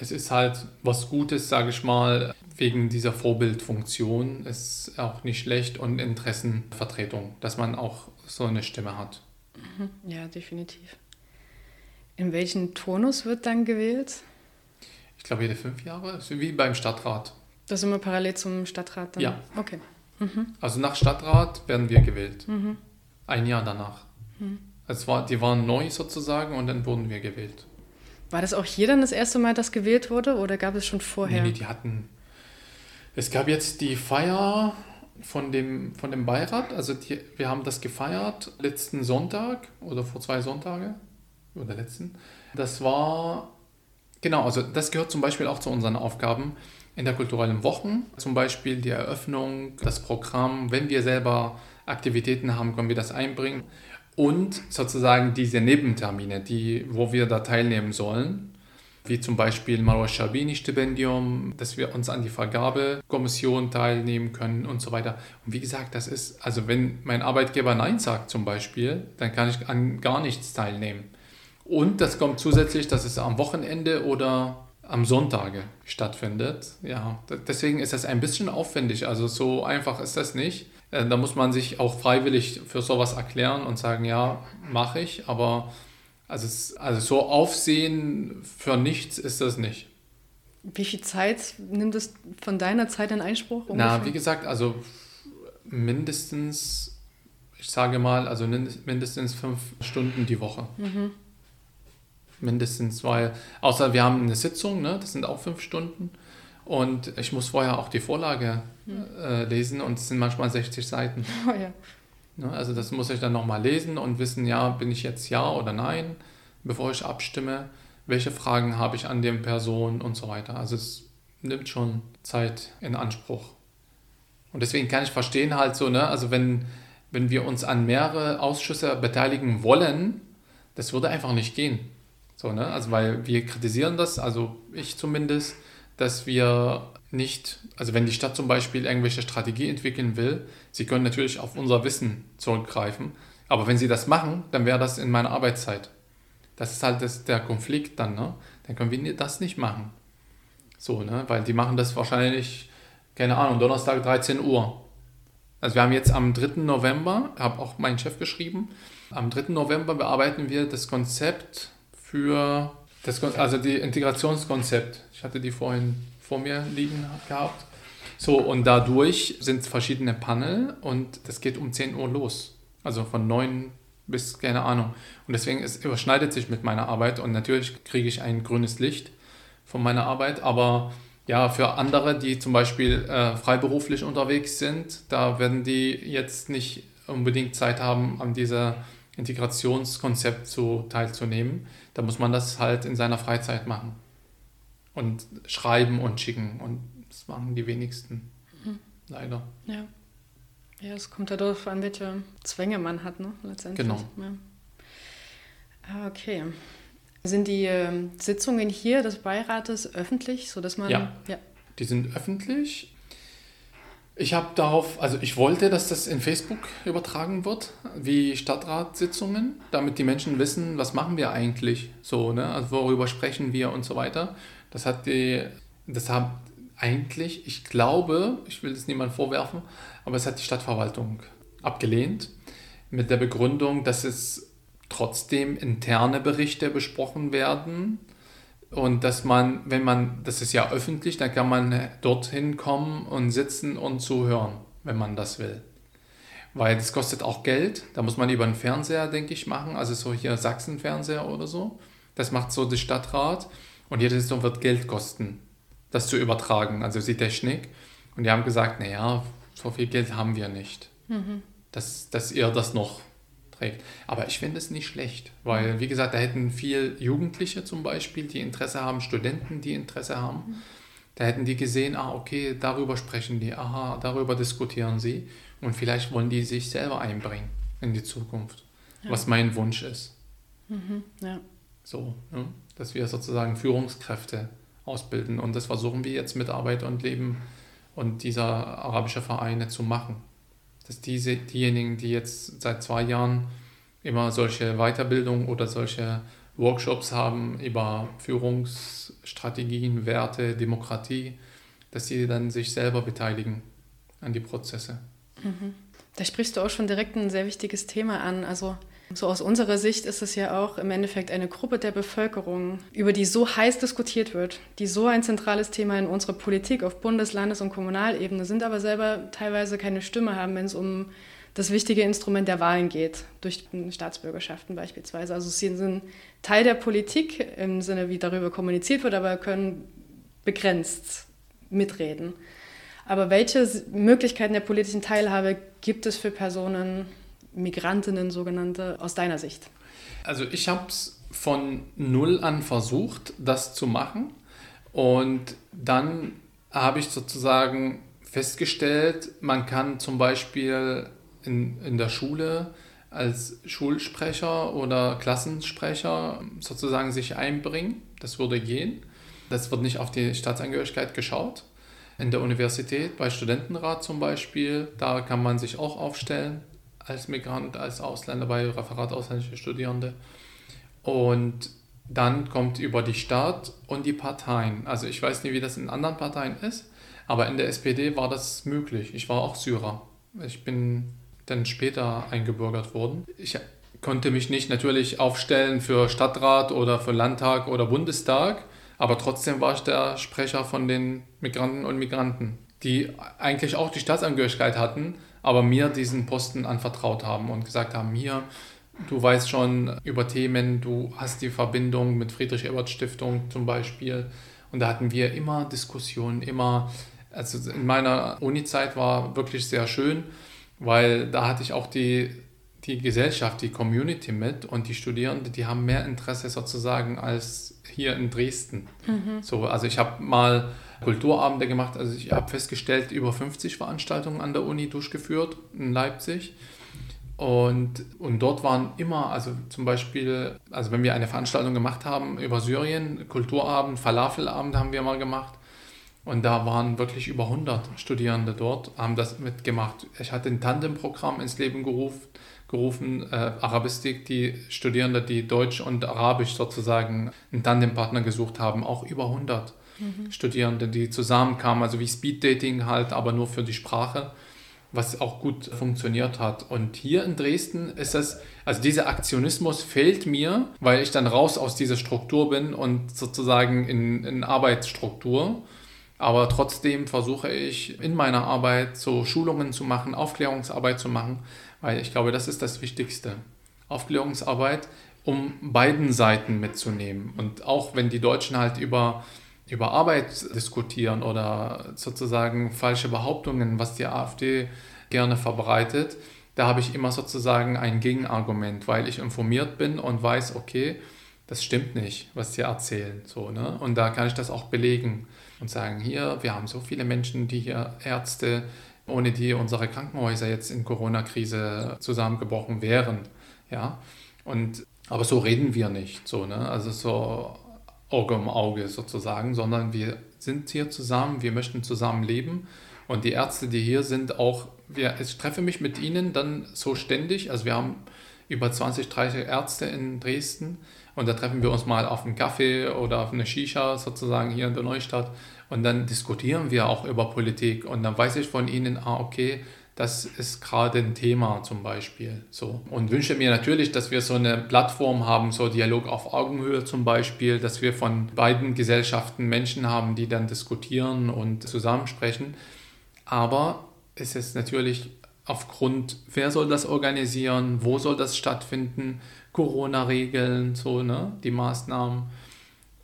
es ist halt was Gutes, sage ich mal, wegen dieser Vorbildfunktion ist auch nicht schlecht und Interessenvertretung, dass man auch so eine Stimme hat. Mhm. Ja, definitiv. In welchen Turnus wird dann gewählt? Ich glaube, jede fünf Jahre, wie beim Stadtrat. Das ist immer parallel zum Stadtrat dann? Ja. Okay. Mhm. Also nach Stadtrat werden wir gewählt. Mhm. Ein Jahr danach. Mhm. Es war, die waren neu sozusagen und dann wurden wir gewählt. War das auch hier dann das erste Mal, dass gewählt wurde oder gab es schon vorher? Nee, nee, die hatten. Es gab jetzt die Feier von dem, von dem Beirat. Also die, wir haben das gefeiert letzten Sonntag oder vor zwei Sonntagen oder letzten. Das war, genau, also das gehört zum Beispiel auch zu unseren Aufgaben in der kulturellen Wochen. Zum Beispiel die Eröffnung, das Programm. Wenn wir selber Aktivitäten haben, können wir das einbringen. Und sozusagen diese Nebentermine, die, wo wir da teilnehmen sollen, wie zum Beispiel Marwa Shabini Stipendium, dass wir uns an die Vergabekommission teilnehmen können und so weiter. Und wie gesagt, das ist, also wenn mein Arbeitgeber Nein sagt zum Beispiel, dann kann ich an gar nichts teilnehmen. Und das kommt zusätzlich, dass es am Wochenende oder am Sonntage stattfindet. Ja, deswegen ist das ein bisschen aufwendig. Also so einfach ist das nicht. Äh, da muss man sich auch freiwillig für sowas erklären und sagen, ja, mache ich. Aber also, es, also so Aufsehen für nichts ist das nicht. Wie viel Zeit nimmt es von deiner Zeit in Einspruch? Ungefähr? Na, wie gesagt, also mindestens, ich sage mal, also mindestens fünf Stunden die Woche. Mhm mindestens, weil, außer wir haben eine Sitzung, ne, das sind auch fünf Stunden. Und ich muss vorher auch die Vorlage hm. äh, lesen und es sind manchmal 60 Seiten. Oh ja. Ne, also das muss ich dann nochmal lesen und wissen, ja, bin ich jetzt ja oder nein, bevor ich abstimme. Welche Fragen habe ich an den Personen und so weiter. Also es nimmt schon Zeit in Anspruch. Und deswegen kann ich verstehen halt so, ne, also wenn, wenn wir uns an mehrere Ausschüsse beteiligen wollen, das würde einfach nicht gehen. So, ne? Also weil wir kritisieren das, also ich zumindest, dass wir nicht, also wenn die Stadt zum Beispiel irgendwelche Strategie entwickeln will, sie können natürlich auf unser Wissen zurückgreifen, aber wenn sie das machen, dann wäre das in meiner Arbeitszeit. Das ist halt das, der Konflikt dann, ne? Dann können wir das nicht machen. So, ne? Weil die machen das wahrscheinlich, keine Ahnung, Donnerstag 13 Uhr. Also wir haben jetzt am 3. November, habe auch mein Chef geschrieben, am 3. November bearbeiten wir das Konzept für das, also die Integrationskonzept. Ich hatte die vorhin vor mir liegen gehabt. So, und dadurch sind verschiedene Panel und das geht um 10 Uhr los. Also von 9 bis keine Ahnung. Und deswegen es überschneidet sich mit meiner Arbeit und natürlich kriege ich ein grünes Licht von meiner Arbeit, aber ja, für andere, die zum Beispiel äh, freiberuflich unterwegs sind, da werden die jetzt nicht unbedingt Zeit haben, an dieser Integrationskonzept zu, teilzunehmen. Da muss man das halt in seiner Freizeit machen. Und schreiben und schicken. Und das machen die wenigsten. Mhm. Leider. Ja. Ja, es kommt ja darauf an, welche Zwänge man hat, ne? Letztendlich. Genau. Ja. Ah, okay. Sind die äh, Sitzungen hier des Beirates öffentlich, sodass man. Ja. ja. Die sind öffentlich. Ich habe darauf, also ich wollte, dass das in Facebook übertragen wird, wie Stadtratssitzungen, damit die Menschen wissen, was machen wir eigentlich so, ne? Also worüber sprechen wir und so weiter. Das hat die, das hat eigentlich, ich glaube, ich will das niemand vorwerfen, aber es hat die Stadtverwaltung abgelehnt mit der Begründung, dass es trotzdem interne Berichte besprochen werden und dass man, wenn man, das ist ja öffentlich, dann kann man dorthin kommen und sitzen und zuhören, wenn man das will. Weil das kostet auch Geld. Da muss man über einen Fernseher, denke ich, machen. Also so hier Sachsen-Fernseher oder so. Das macht so der Stadtrat. Und jede Sitzung wird Geld kosten, das zu übertragen, also die Technik. Und die haben gesagt, naja, so viel Geld haben wir nicht. Mhm. Dass, dass ihr das noch trägt. Aber ich finde es nicht schlecht, weil, wie gesagt, da hätten viel Jugendliche zum Beispiel, die Interesse haben, Studenten, die Interesse haben. Mhm. Da hätten die gesehen, ah, okay, darüber sprechen die, aha, darüber diskutieren sie. Und vielleicht wollen die sich selber einbringen in die Zukunft, ja. was mein Wunsch ist. Mhm, ja. So, ne? dass wir sozusagen Führungskräfte ausbilden. Und das versuchen wir jetzt mit Arbeit und Leben und dieser arabische Vereine zu machen dass diese, diejenigen, die jetzt seit zwei Jahren immer solche Weiterbildung oder solche Workshops haben über Führungsstrategien, Werte, Demokratie, dass sie dann sich selber beteiligen an die Prozesse. Mhm. Da sprichst du auch schon direkt ein sehr wichtiges Thema an. Also so aus unserer Sicht ist es ja auch im Endeffekt eine Gruppe der Bevölkerung, über die so heiß diskutiert wird, die so ein zentrales Thema in unserer Politik auf Bundes-, Landes- und Kommunalebene sind, aber selber teilweise keine Stimme haben, wenn es um das wichtige Instrument der Wahlen geht, durch Staatsbürgerschaften beispielsweise. Also sie sind Teil der Politik im Sinne, wie darüber kommuniziert wird, aber können begrenzt mitreden. Aber welche Möglichkeiten der politischen Teilhabe gibt es für Personen, Migrantinnen sogenannte, aus deiner Sicht? Also ich habe es von null an versucht, das zu machen. Und dann habe ich sozusagen festgestellt, man kann zum Beispiel in, in der Schule als Schulsprecher oder Klassensprecher sozusagen sich einbringen. Das würde gehen. Das wird nicht auf die Staatsangehörigkeit geschaut in der Universität, bei Studentenrat zum Beispiel, da kann man sich auch aufstellen als Migrant, als Ausländer bei Referat ausländische Studierende. Und dann kommt über die Stadt und die Parteien. Also ich weiß nicht, wie das in anderen Parteien ist, aber in der SPD war das möglich. Ich war auch Syrer. Ich bin dann später eingebürgert worden. Ich konnte mich nicht natürlich aufstellen für Stadtrat oder für Landtag oder Bundestag, aber trotzdem war ich der Sprecher von den Migranten und Migranten, die eigentlich auch die Staatsangehörigkeit hatten, aber mir diesen Posten anvertraut haben und gesagt haben, hier, du weißt schon über Themen, du hast die Verbindung mit Friedrich-Ebert-Stiftung zum Beispiel. Und da hatten wir immer Diskussionen, immer, also in meiner Uni-Zeit war wirklich sehr schön, weil da hatte ich auch die, die Gesellschaft, die Community mit und die Studierenden, die haben mehr Interesse sozusagen als hier in Dresden. Mhm. So, also ich habe mal Kulturabende gemacht, also ich habe festgestellt, über 50 Veranstaltungen an der Uni durchgeführt in Leipzig. Und, und dort waren immer, also zum Beispiel, also wenn wir eine Veranstaltung gemacht haben über Syrien, Kulturabend, Falafelabend haben wir mal gemacht. Und da waren wirklich über 100 Studierende dort, haben das mitgemacht. Ich hatte ein Tandemprogramm ins Leben gerufen, gerufen, äh, Arabistik, die Studierende, die Deutsch und Arabisch sozusagen einen Tandempartner gesucht haben, auch über 100 mhm. Studierende, die zusammenkamen, also wie Speeddating halt, aber nur für die Sprache, was auch gut funktioniert hat. Und hier in Dresden ist es, also dieser Aktionismus fehlt mir, weil ich dann raus aus dieser Struktur bin und sozusagen in, in Arbeitsstruktur. Aber trotzdem versuche ich in meiner Arbeit so Schulungen zu machen, Aufklärungsarbeit zu machen, weil ich glaube, das ist das Wichtigste. Aufklärungsarbeit, um beiden Seiten mitzunehmen. Und auch wenn die Deutschen halt über, über Arbeit diskutieren oder sozusagen falsche Behauptungen, was die AfD gerne verbreitet, da habe ich immer sozusagen ein Gegenargument, weil ich informiert bin und weiß, okay, das stimmt nicht, was sie erzählen. So, ne? Und da kann ich das auch belegen und sagen, hier, wir haben so viele Menschen, die hier Ärzte, ohne die unsere Krankenhäuser jetzt in Corona-Krise zusammengebrochen wären. Ja? Und, aber so reden wir nicht, so, ne? also so Auge um Auge sozusagen, sondern wir sind hier zusammen, wir möchten zusammen leben. Und die Ärzte, die hier sind, auch, wir, ich treffe mich mit ihnen dann so ständig, also wir haben über 20, 30 Ärzte in Dresden. Und da treffen wir uns mal auf einen Kaffee oder auf eine Shisha sozusagen hier in der Neustadt. Und dann diskutieren wir auch über Politik. Und dann weiß ich von ihnen, ah, okay, das ist gerade ein Thema zum Beispiel. So. Und wünsche mir natürlich, dass wir so eine Plattform haben, so Dialog auf Augenhöhe zum Beispiel, dass wir von beiden Gesellschaften Menschen haben, die dann diskutieren und zusammensprechen. Aber es ist natürlich aufgrund, wer soll das organisieren, wo soll das stattfinden, Corona-Regeln, so, ne, die Maßnahmen.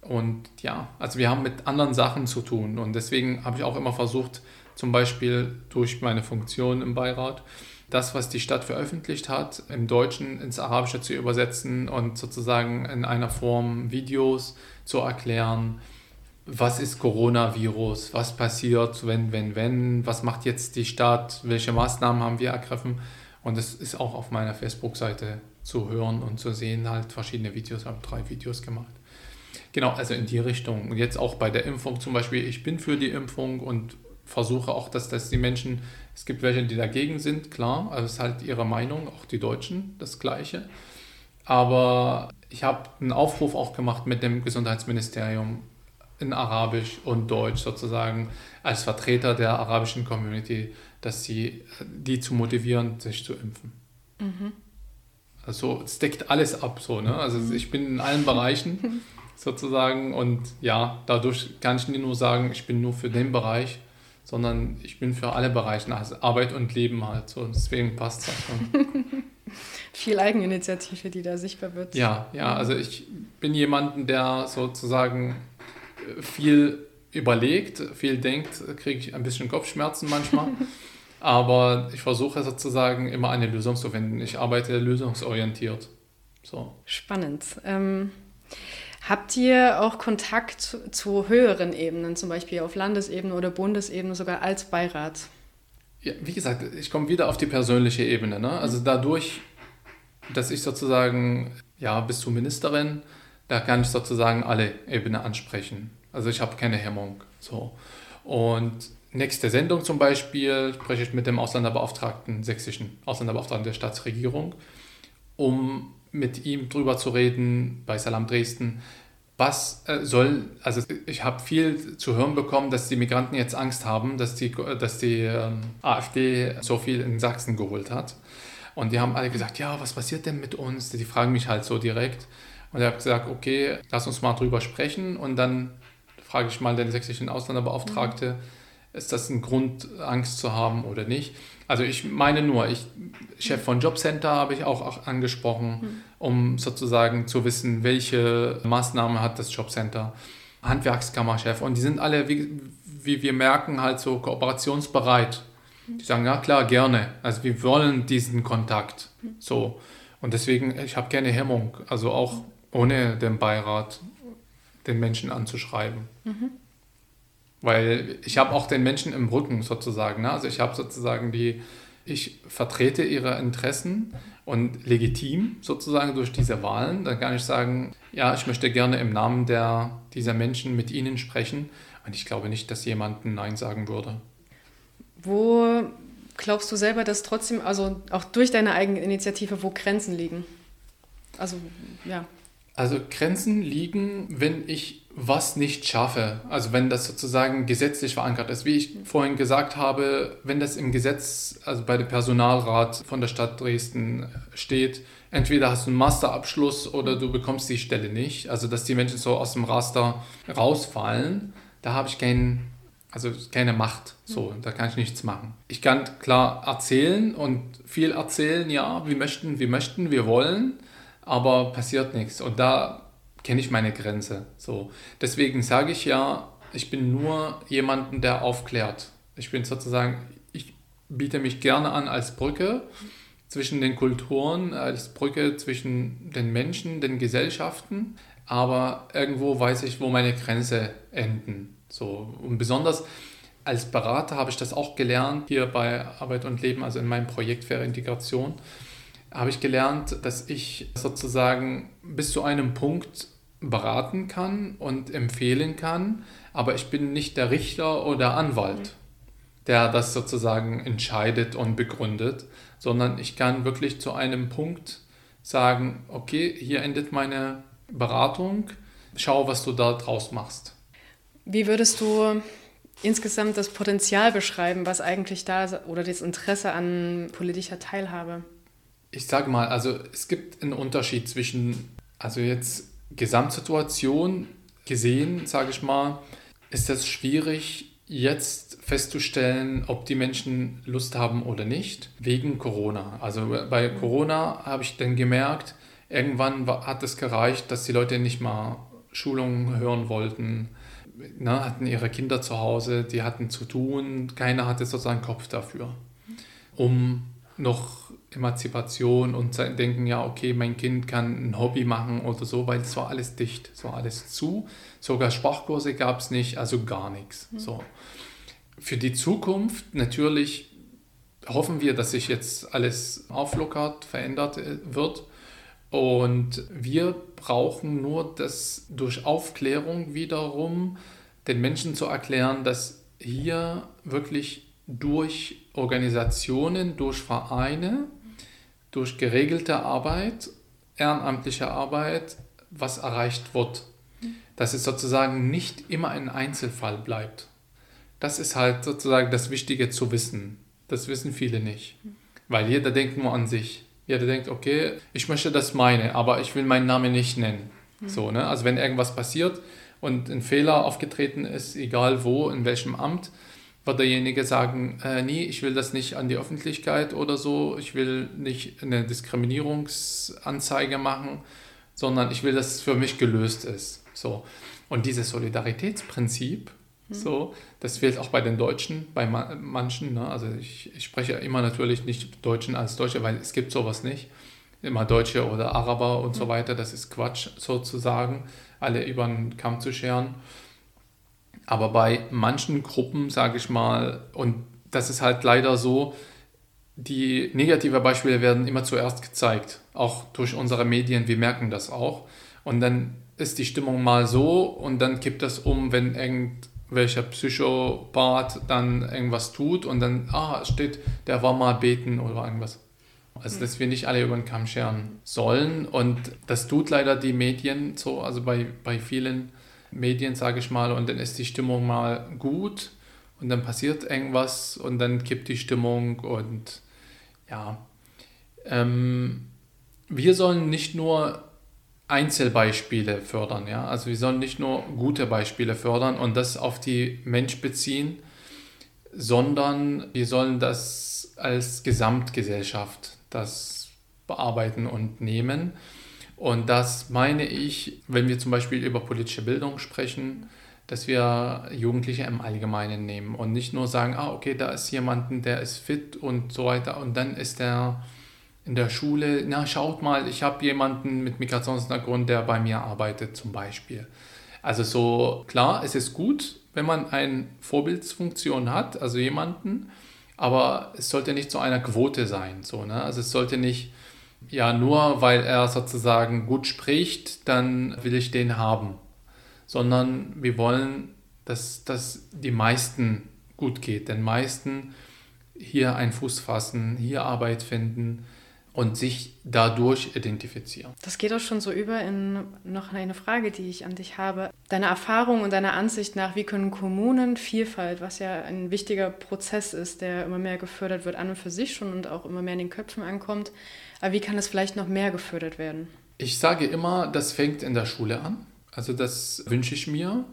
Und ja, also wir haben mit anderen Sachen zu tun. Und deswegen habe ich auch immer versucht, zum Beispiel durch meine Funktion im Beirat, das, was die Stadt veröffentlicht hat, im Deutschen ins Arabische zu übersetzen und sozusagen in einer Form Videos zu erklären. Was ist Coronavirus? Was passiert, wenn, wenn, wenn? Was macht jetzt die Stadt? Welche Maßnahmen haben wir ergriffen? Und es ist auch auf meiner Facebook-Seite zu hören und zu sehen, halt verschiedene Videos. Habe drei Videos gemacht. Genau, also in die Richtung. Und jetzt auch bei der Impfung zum Beispiel, ich bin für die Impfung und versuche auch, dass, dass die Menschen, es gibt welche, die dagegen sind, klar, also es ist halt ihre Meinung, auch die Deutschen, das Gleiche. Aber ich habe einen Aufruf auch gemacht mit dem Gesundheitsministerium, in Arabisch und Deutsch sozusagen als Vertreter der arabischen Community, dass sie die zu motivieren, sich zu impfen. Mhm. Also es deckt alles ab so, ne? Also mhm. ich bin in allen Bereichen sozusagen und ja, dadurch kann ich nicht nur sagen, ich bin nur für den Bereich, sondern ich bin für alle Bereiche, also Arbeit und Leben halt so. Deswegen passt das schon. Viel Eigeninitiative, die da sichtbar wird. Ja, ja, also ich bin jemanden, der sozusagen viel überlegt, viel denkt, kriege ich ein bisschen Kopfschmerzen manchmal. Aber ich versuche sozusagen immer eine Lösung zu finden. Ich arbeite lösungsorientiert. So. Spannend. Ähm, habt ihr auch Kontakt zu, höheren Ebenen, zum Beispiel auf Landesebene oder Bundesebene, sogar als Beirat? Ja, wie gesagt, ich komme wieder auf die persönliche Ebene. Ne? Also dadurch, dass ich sozusagen ja, bis zur Ministerin, da kann ich sozusagen alle Ebenen ansprechen. Also ich habe keine Hemmung. So. Und nächste Sendung zum Beispiel spreche ich mit dem Ausländerbeauftragten, sächsischen Ausländerbeauftragten der Staatsregierung, um mit ihm drüber zu reden bei Salam Dresden. Was äh, soll, also ich habe viel zu hören bekommen, dass die Migranten jetzt Angst haben, dass die, dass die ähm, AfD so viel in Sachsen geholt hat. Und die haben alle gesagt, ja, was passiert denn mit uns? Die fragen mich halt so direkt. Und er hat gesagt, okay, lass uns mal drüber sprechen und dann frage ich mal den sächsischen Ausländerbeauftragte, mhm. ist das ein Grund, Angst zu haben oder nicht? Also ich meine nur, ich, Chef von Jobcenter habe ich auch, auch angesprochen, mhm. Um sozusagen zu wissen, welche Maßnahmen hat das Jobcenter. Handwerkskammerchef und die sind alle, wie, wie wir merken, halt so kooperationsbereit. Die sagen, ja klar, gerne. Also wir wollen diesen Kontakt. So. Und deswegen, ich habe keine Hemmung, also auch ohne den Beirat den Menschen anzuschreiben. Mhm. Weil ich habe auch den Menschen im Rücken sozusagen. Ne? Also ich habe sozusagen die, ich vertrete ihre Interessen und legitim sozusagen durch diese Wahlen. Dann kann ich sagen, ja, ich möchte gerne im Namen der, dieser Menschen mit ihnen sprechen. Und ich glaube nicht, dass jemand Nein sagen würde. Wo glaubst du selber, dass trotzdem, also auch durch deine eigene Initiative, wo Grenzen liegen? Also, ja. Also Grenzen liegen, wenn ich was nicht schaffe. Also wenn das sozusagen gesetzlich verankert ist. Wie ich vorhin gesagt habe, wenn das im Gesetz, also bei dem Personalrat von der Stadt Dresden steht, entweder hast du einen Masterabschluss oder du bekommst die Stelle nicht. Also dass die Menschen so aus dem Raster rausfallen, da habe ich keinen, also keine Macht. So, da kann ich nichts machen. Ich kann klar erzählen und viel erzählen, ja, wir möchten, wir möchten, wir wollen aber passiert nichts. Und da kenne ich meine Grenze. So. Deswegen sage ich ja, ich bin nur jemanden, der aufklärt. Ich bin sozusagen, ich biete mich gerne an als Brücke zwischen den Kulturen, als Brücke zwischen den Menschen, den Gesellschaften. Aber irgendwo weiß ich, wo meine Grenze enden. So. Und besonders als Berater habe ich das auch gelernt, hier bei Arbeit und Leben, also in meinem Projekt für Integration habe ich gelernt, dass ich sozusagen bis zu einem Punkt beraten kann und empfehlen kann, aber ich bin nicht der Richter oder Anwalt, der das sozusagen entscheidet und begründet, sondern ich kann wirklich zu einem Punkt sagen, okay, hier endet meine Beratung, schau, was du da draus machst. Wie würdest du insgesamt das Potenzial beschreiben, was eigentlich da ist, oder das Interesse an politischer Teilhabe? ich sage mal, also es gibt einen Unterschied zwischen, also jetzt Gesamtsituation gesehen, sage ich mal, ist es schwierig, jetzt festzustellen, ob die Menschen Lust haben oder nicht, wegen Corona. Also bei Corona habe ich dann gemerkt, irgendwann hat es gereicht, dass die Leute nicht mal Schulungen hören wollten, ne, hatten ihre Kinder zu Hause, die hatten zu tun, keiner hatte sozusagen Kopf dafür, um noch Emanzipation und denken, ja, okay, mein Kind kann ein Hobby machen oder so, weil es war alles dicht, es war alles zu. Sogar Sprachkurse gab es nicht, also gar nichts. Mhm. So. Für die Zukunft natürlich hoffen wir, dass sich jetzt alles auflockert, verändert äh, wird. Und wir brauchen nur das durch Aufklärung wiederum den Menschen zu erklären, dass hier wirklich durch Organisationen, durch Vereine durch geregelte Arbeit, ehrenamtliche Arbeit, was erreicht wird. dass es sozusagen nicht immer ein Einzelfall bleibt. Das ist halt sozusagen das Wichtige zu wissen. Das wissen viele nicht. Weil jeder denkt nur an sich. Jeder denkt, okay, ich möchte das meine, aber ich will meinen Namen nicht nennen. So, ne? Also wenn irgendwas passiert und ein Fehler aufgetreten ist, egal wo, in welchem Amt, wird derjenige sagen, äh, nee, ich will das nicht an die Öffentlichkeit oder so, ich will nicht eine Diskriminierungsanzeige machen, sondern ich will, dass es für mich gelöst ist. So. Und dieses Solidaritätsprinzip, mhm. so, das fehlt auch bei den Deutschen, bei manchen. Ne? Also ich, ich spreche immer natürlich nicht Deutschen als Deutsche, weil es gibt sowas nicht. Immer Deutsche oder Araber und mhm. so weiter, das ist Quatsch sozusagen, alle über den Kamm zu scheren. Aber bei manchen Gruppen, sage ich mal, und das ist halt leider so, die negative Beispiele werden immer zuerst gezeigt, auch durch unsere Medien, wir merken das auch. Und dann ist die Stimmung mal so und dann kippt das um, wenn irgendwelcher Psychopath dann irgendwas tut und dann, ah, steht, der war mal beten oder irgendwas. Also, dass wir nicht alle über den Kamm scheren sollen. Und das tut leider die Medien so, also bei, bei vielen Medien, sage ich mal, und dann ist die Stimmung mal gut und dann passiert irgendwas und dann kippt die Stimmung und ja. Ähm, wir sollen nicht nur Einzelbeispiele fördern, ja. Also wir sollen nicht nur gute Beispiele fördern und das auf die Mensch beziehen, sondern wir sollen das als Gesamtgesellschaft das bearbeiten und nehmen. Und das meine ich, wenn wir zum Beispiel über politische Bildung sprechen, dass wir Jugendliche im Allgemeinen nehmen und nicht nur sagen, ah, okay, da ist jemand, der ist fit und so weiter und dann ist der in der Schule, na schaut mal, ich habe jemanden mit Migrationshintergrund, der bei mir arbeitet zum Beispiel. Also so klar, es ist gut, wenn man eine Vorbildsfunktion hat, also jemanden, aber es sollte nicht zu einer Quote sein. So, ne? Also es sollte nicht, ja, nur weil er sozusagen gut spricht, dann will ich den haben, sondern wir wollen, dass, dass die meisten gut geht, den meisten hier einen Fuß fassen, hier Arbeit finden und sich dadurch identifizieren. Das geht auch schon so über in noch eine Frage, die ich an dich habe. Deine Erfahrung und deiner Ansicht nach, wie können Kommunen Vielfalt, was ja ein wichtiger Prozess ist, der immer mehr gefördert wird, an und für sich schon und auch immer mehr in den Köpfen ankommt, aber wie kann es vielleicht noch mehr gefördert werden? Ich sage immer, das fängt in der Schule an. Also das wünsche ich mir,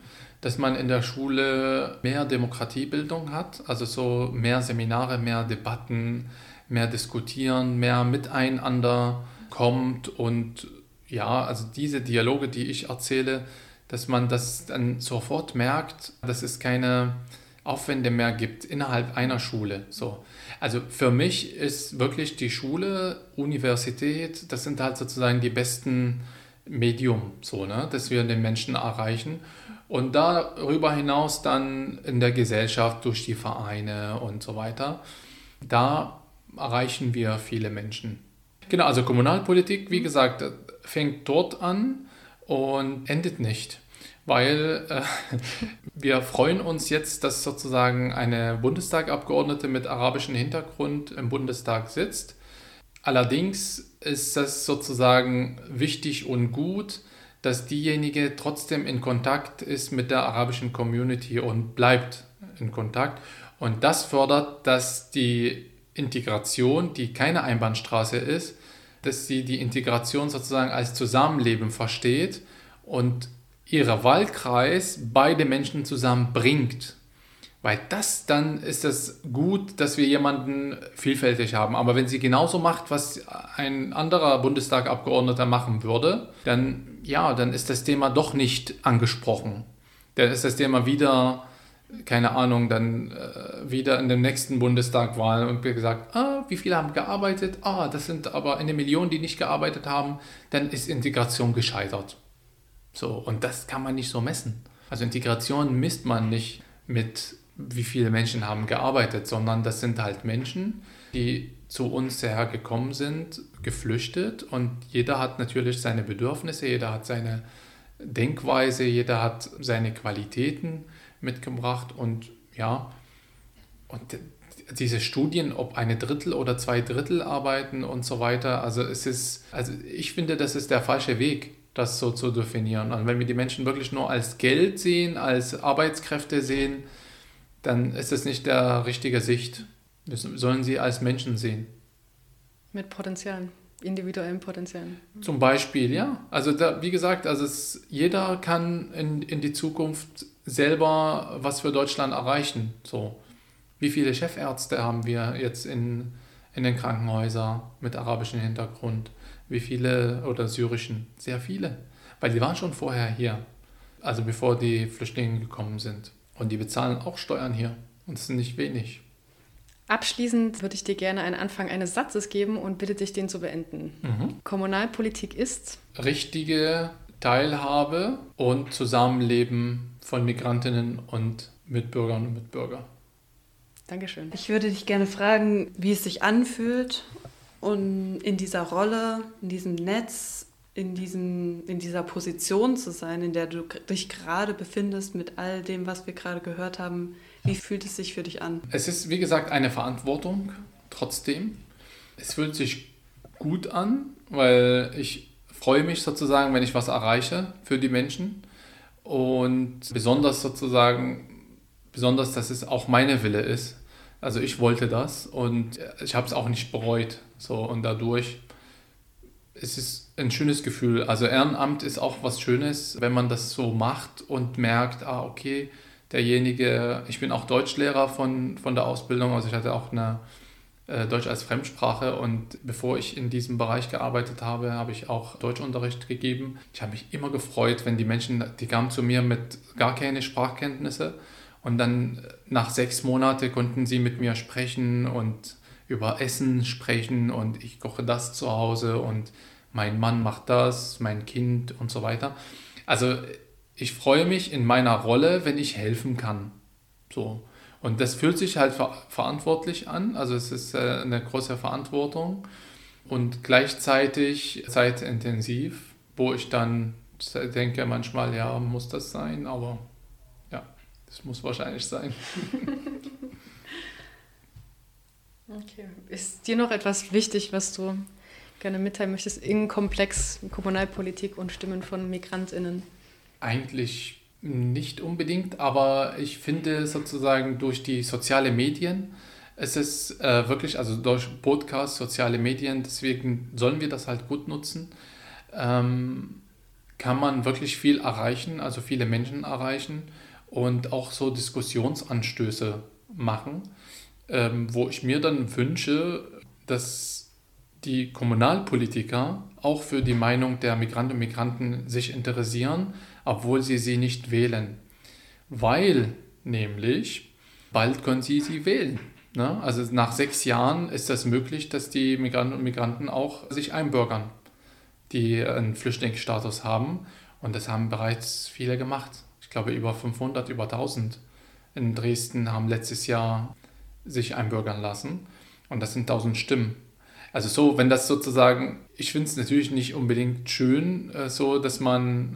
dass man in der Schule mehr Demokratiebildung hat, also so mehr Seminare, mehr Debatten, mehr diskutieren, mehr miteinander kommt und ja, also diese Dialoge, die ich erzähle, dass man das dann sofort merkt, dass es keine Aufwände mehr gibt innerhalb einer Schule. So. Also für mich ist wirklich die Schule, Universität, das sind halt sozusagen die besten Medium, so, ne, dass wir den Menschen erreichen. Und darüber hinaus dann in der Gesellschaft durch die Vereine und so weiter. Da erreichen wir viele Menschen. Genau, also Kommunalpolitik, wie gesagt, fängt dort an und endet nicht, weil äh, wir freuen uns jetzt, dass sozusagen eine Bundestagabgeordnete mit arabischem Hintergrund im Bundestag sitzt. Allerdings ist es sozusagen wichtig und gut, dass diejenige trotzdem in Kontakt ist mit der arabischen Community und bleibt in Kontakt. Und das fördert, dass die Integration, die keine Einbahnstraße ist, dass sie die Integration sozusagen als Zusammenleben versteht und ihrer Wahlkreis beide Menschen zusammenbringt. Weil das dann ist es gut, dass wir jemanden vielfältig haben. Aber wenn sie genauso macht, was ein anderer Bundestagabgeordneter machen würde, dann ja, dann ist das Thema doch nicht angesprochen. Dann ist das Thema wieder keine Ahnung, dann äh, wieder in der nächsten Bundestagwahl und gesagt, ah, wie viele haben gearbeitet? Ah, das sind aber eine Million, die nicht gearbeitet haben, dann ist Integration gescheitert. So, und das kann man nicht so messen. Also Integration misst man nicht mit, wie viele Menschen haben gearbeitet, sondern das sind halt Menschen, die zu uns hergekommen sind, geflüchtet und jeder hat natürlich seine Bedürfnisse, jeder hat seine Denkweise, jeder hat seine Qualitäten mitgebracht und ja, und diese Studien, ob eine Drittel oder zwei Drittel arbeiten und so weiter, also es ist, also ich finde, das ist der falsche Weg. Das so zu definieren. Und wenn wir die Menschen wirklich nur als Geld sehen, als Arbeitskräfte sehen, dann ist das nicht der richtige Sicht. Wir sollen sie als Menschen sehen. Mit Potenzialen, individuellen Potenzialen. Zum Beispiel, ja. Also da, wie gesagt, also es, jeder kann in, in die Zukunft selber was für Deutschland erreichen. So. Wie viele Chefärzte haben wir jetzt in, in den Krankenhäusern mit arabischem Hintergrund? Wie viele oder syrischen? Sehr viele. Weil die waren schon vorher hier. Also bevor die Flüchtlinge gekommen sind. Und die bezahlen auch Steuern hier. Und es sind nicht wenig. Abschließend würde ich dir gerne einen Anfang eines Satzes geben und bitte dich, den zu beenden. Mhm. Kommunalpolitik ist richtige Teilhabe und Zusammenleben von Migrantinnen und Mitbürgern und Mitbürgern. Dankeschön. Ich würde dich gerne fragen, wie es sich anfühlt und in dieser Rolle, in diesem Netz, in, diesem, in dieser Position zu sein, in der du dich gerade befindest mit all dem, was wir gerade gehört haben. Wie fühlt es sich für dich an? Es ist, wie gesagt, eine Verantwortung trotzdem. Es fühlt sich gut an, weil ich freue mich sozusagen, wenn ich was erreiche für die Menschen. Und besonders sozusagen, besonders, dass es auch meine Wille ist. Also ich wollte das und ich habe es auch nicht bereut. So, und dadurch ist es ein schönes Gefühl. Also Ehrenamt ist auch was Schönes, wenn man das so macht und merkt, ah, okay, derjenige, ich bin auch Deutschlehrer von, von der Ausbildung, also ich hatte auch eine äh, Deutsch als Fremdsprache und bevor ich in diesem Bereich gearbeitet habe, habe ich auch Deutschunterricht gegeben. Ich habe mich immer gefreut, wenn die Menschen, die kamen zu mir mit gar keine Sprachkenntnisse und dann nach sechs Monaten konnten sie mit mir sprechen und über Essen sprechen und ich koche das zu Hause und mein Mann macht das, mein Kind und so weiter. Also ich freue mich in meiner Rolle, wenn ich helfen kann. So. Und das fühlt sich halt ver verantwortlich an, also es ist äh, eine große Verantwortung und gleichzeitig zeitintensiv, wo ich dann denke manchmal, ja, muss das sein, aber das muss wahrscheinlich sein. okay. Ist dir noch etwas wichtig, was du gerne mitteilen möchtest in Komplex Kommunalpolitik und Stimmen von MigrantInnen? Eigentlich nicht unbedingt, aber ich finde sozusagen durch die sozialen Medien, es ist äh, wirklich, also durch Podcasts, soziale Medien, deswegen sollen wir das halt gut nutzen, ähm, kann man wirklich viel erreichen, also viele Menschen erreichen und auch so Diskussionsanstöße machen, ähm, wo ich mir dann wünsche, dass die Kommunalpolitiker auch für die Meinung der Migranten und Migranten sich interessieren, obwohl sie sie nicht wählen. Weil nämlich bald können sie sie wählen. Ne? Also nach sechs Jahren ist das möglich, dass die Migranten und Migranten auch sich einbürgern, die einen Flüchtlingsstatus haben. Und das haben bereits viele gemacht. Ich glaube über 500, über 1000 in Dresden haben letztes Jahr sich einbürgern lassen. Und das sind 1000 Stimmen. Also so, wenn das sozusagen, ich finde es natürlich nicht unbedingt schön, äh, so dass man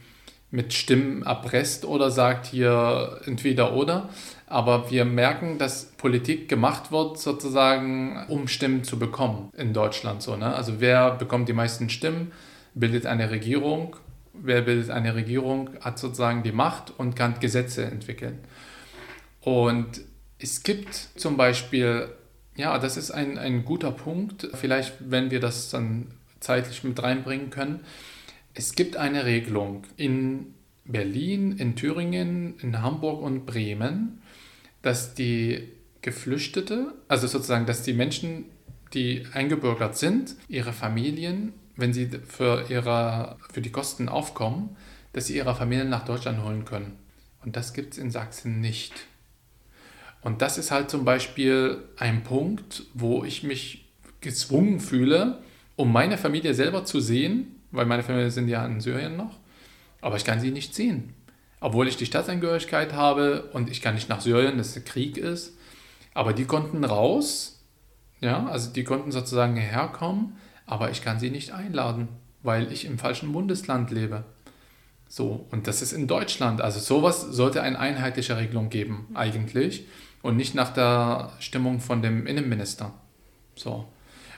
mit Stimmen erpresst oder sagt hier entweder oder. Aber wir merken, dass Politik gemacht wird, sozusagen, um Stimmen zu bekommen in Deutschland. So, ne? Also wer bekommt die meisten Stimmen, bildet eine Regierung. Wer bildet eine Regierung, hat sozusagen die Macht und kann Gesetze entwickeln. Und es gibt zum Beispiel, ja, das ist ein, ein guter Punkt, vielleicht wenn wir das dann zeitlich mit reinbringen können es gibt eine Regelung in Berlin, in Thüringen, in Hamburg und Bremen, dass die Geflüchtete, also sozusagen, dass die Menschen, die eingebürgert sind, ihre Familien, wenn sie für, ihre, für die Kosten aufkommen, dass sie ihre Familien nach Deutschland holen können. Und das gibt es in Sachsen nicht. Und das ist halt zum Beispiel ein Punkt, wo ich mich gezwungen fühle, um meine Familie selber zu sehen, weil meine Familie sind ja in Syrien noch, aber ich kann sie nicht sehen. Obwohl ich die Staatsangehörigkeit habe und ich kann nicht nach Syrien, dass es Krieg ist. Aber die konnten raus, ja, also die konnten sozusagen herkommen, aber ich kann sie nicht einladen, weil ich im falschen Bundesland lebe. So, und das ist in Deutschland. Also sowas sollte eine einheitliche Regelung geben, eigentlich. Und nicht nach der Stimmung von dem Innenminister. So.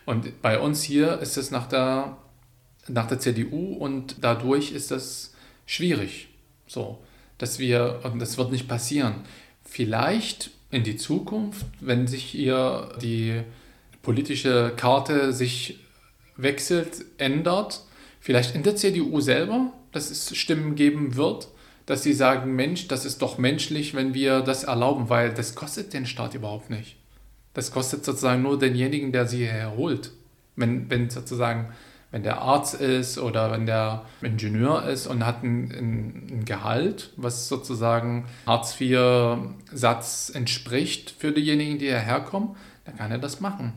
Und bei uns hier ist es nach der nach der CDU und dadurch ist das schwierig. So, dass wir, und das wird nicht passieren. Vielleicht in die Zukunft, wenn sich hier die politische Karte sich wechselt, ändert, vielleicht in der CDU selber, dass es Stimmen geben wird, dass sie sagen, Mensch, das ist doch menschlich, wenn wir das erlauben, weil das kostet den Staat überhaupt nicht. Das kostet sozusagen nur denjenigen, der sie herholt. Wenn, wenn sozusagen, wenn der Arzt ist oder wenn der Ingenieur ist und hat ein, ein, ein Gehalt, was sozusagen Hartz-IV-Satz entspricht für diejenigen, die hierher kommen, dann kann er das machen.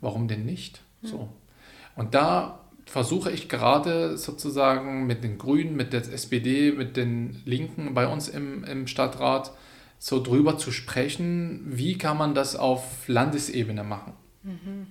Warum denn nicht? So. Und da versuche ich gerade sozusagen mit den Grünen, mit der SPD, mit den Linken bei uns im, im Stadtrat so drüber zu sprechen, wie kann man das auf Landesebene machen. Mhm.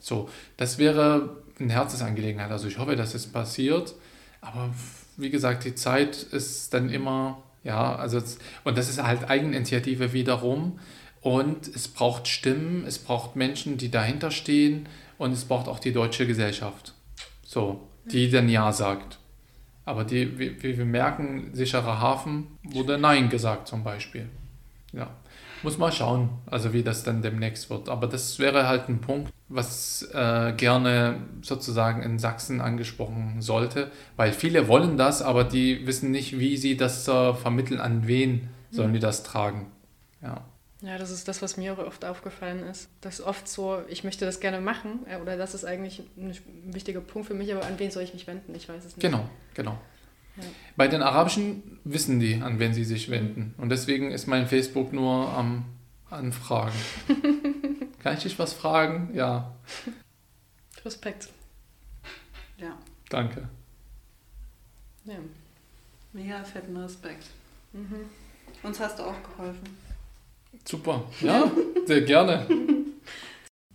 So, das wäre eine Herzensangelegenheit. Also ich hoffe, dass es passiert. Aber wie gesagt, die Zeit ist dann immer, ja, also, und das ist halt Eigeninitiative wiederum. Und es braucht Stimmen, es braucht Menschen, die dahinter stehen und es braucht auch die deutsche Gesellschaft. So, die dann Ja sagt. Aber die, wie, wie wir merken, sicherer Hafen wurde Nein gesagt zum Beispiel. Ja, muss mal schauen, also wie das dann demnächst wird. Aber das wäre halt ein Punkt, was äh, gerne sozusagen in Sachsen angesprochen sollte, weil viele wollen das, aber die wissen nicht, wie sie das äh, vermitteln, an wen sollen die das tragen. Ja. Ja, das ist das, was mir oft aufgefallen ist. Das ist oft so, ich möchte das gerne machen äh, oder das ist eigentlich ein wichtiger Punkt für mich, aber an wen soll ich mich wenden? Ich weiß es nicht. Genau, genau. Ja. Bei den Arabischen wissen die, an wen sie sich wenden. Und deswegen ist mein Facebook nur am Anfragen. Kann ich dich was fragen? Ja. Respekt. Ja. Danke. Ja. Mega fetten Respekt. Mhm. Uns hast du auch geholfen. Super, ja, sehr gerne.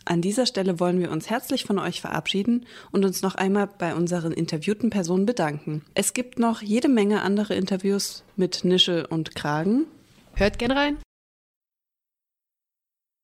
An dieser Stelle wollen wir uns herzlich von euch verabschieden und uns noch einmal bei unseren interviewten Personen bedanken. Es gibt noch jede Menge andere Interviews mit Nische und Kragen. Hört gern rein.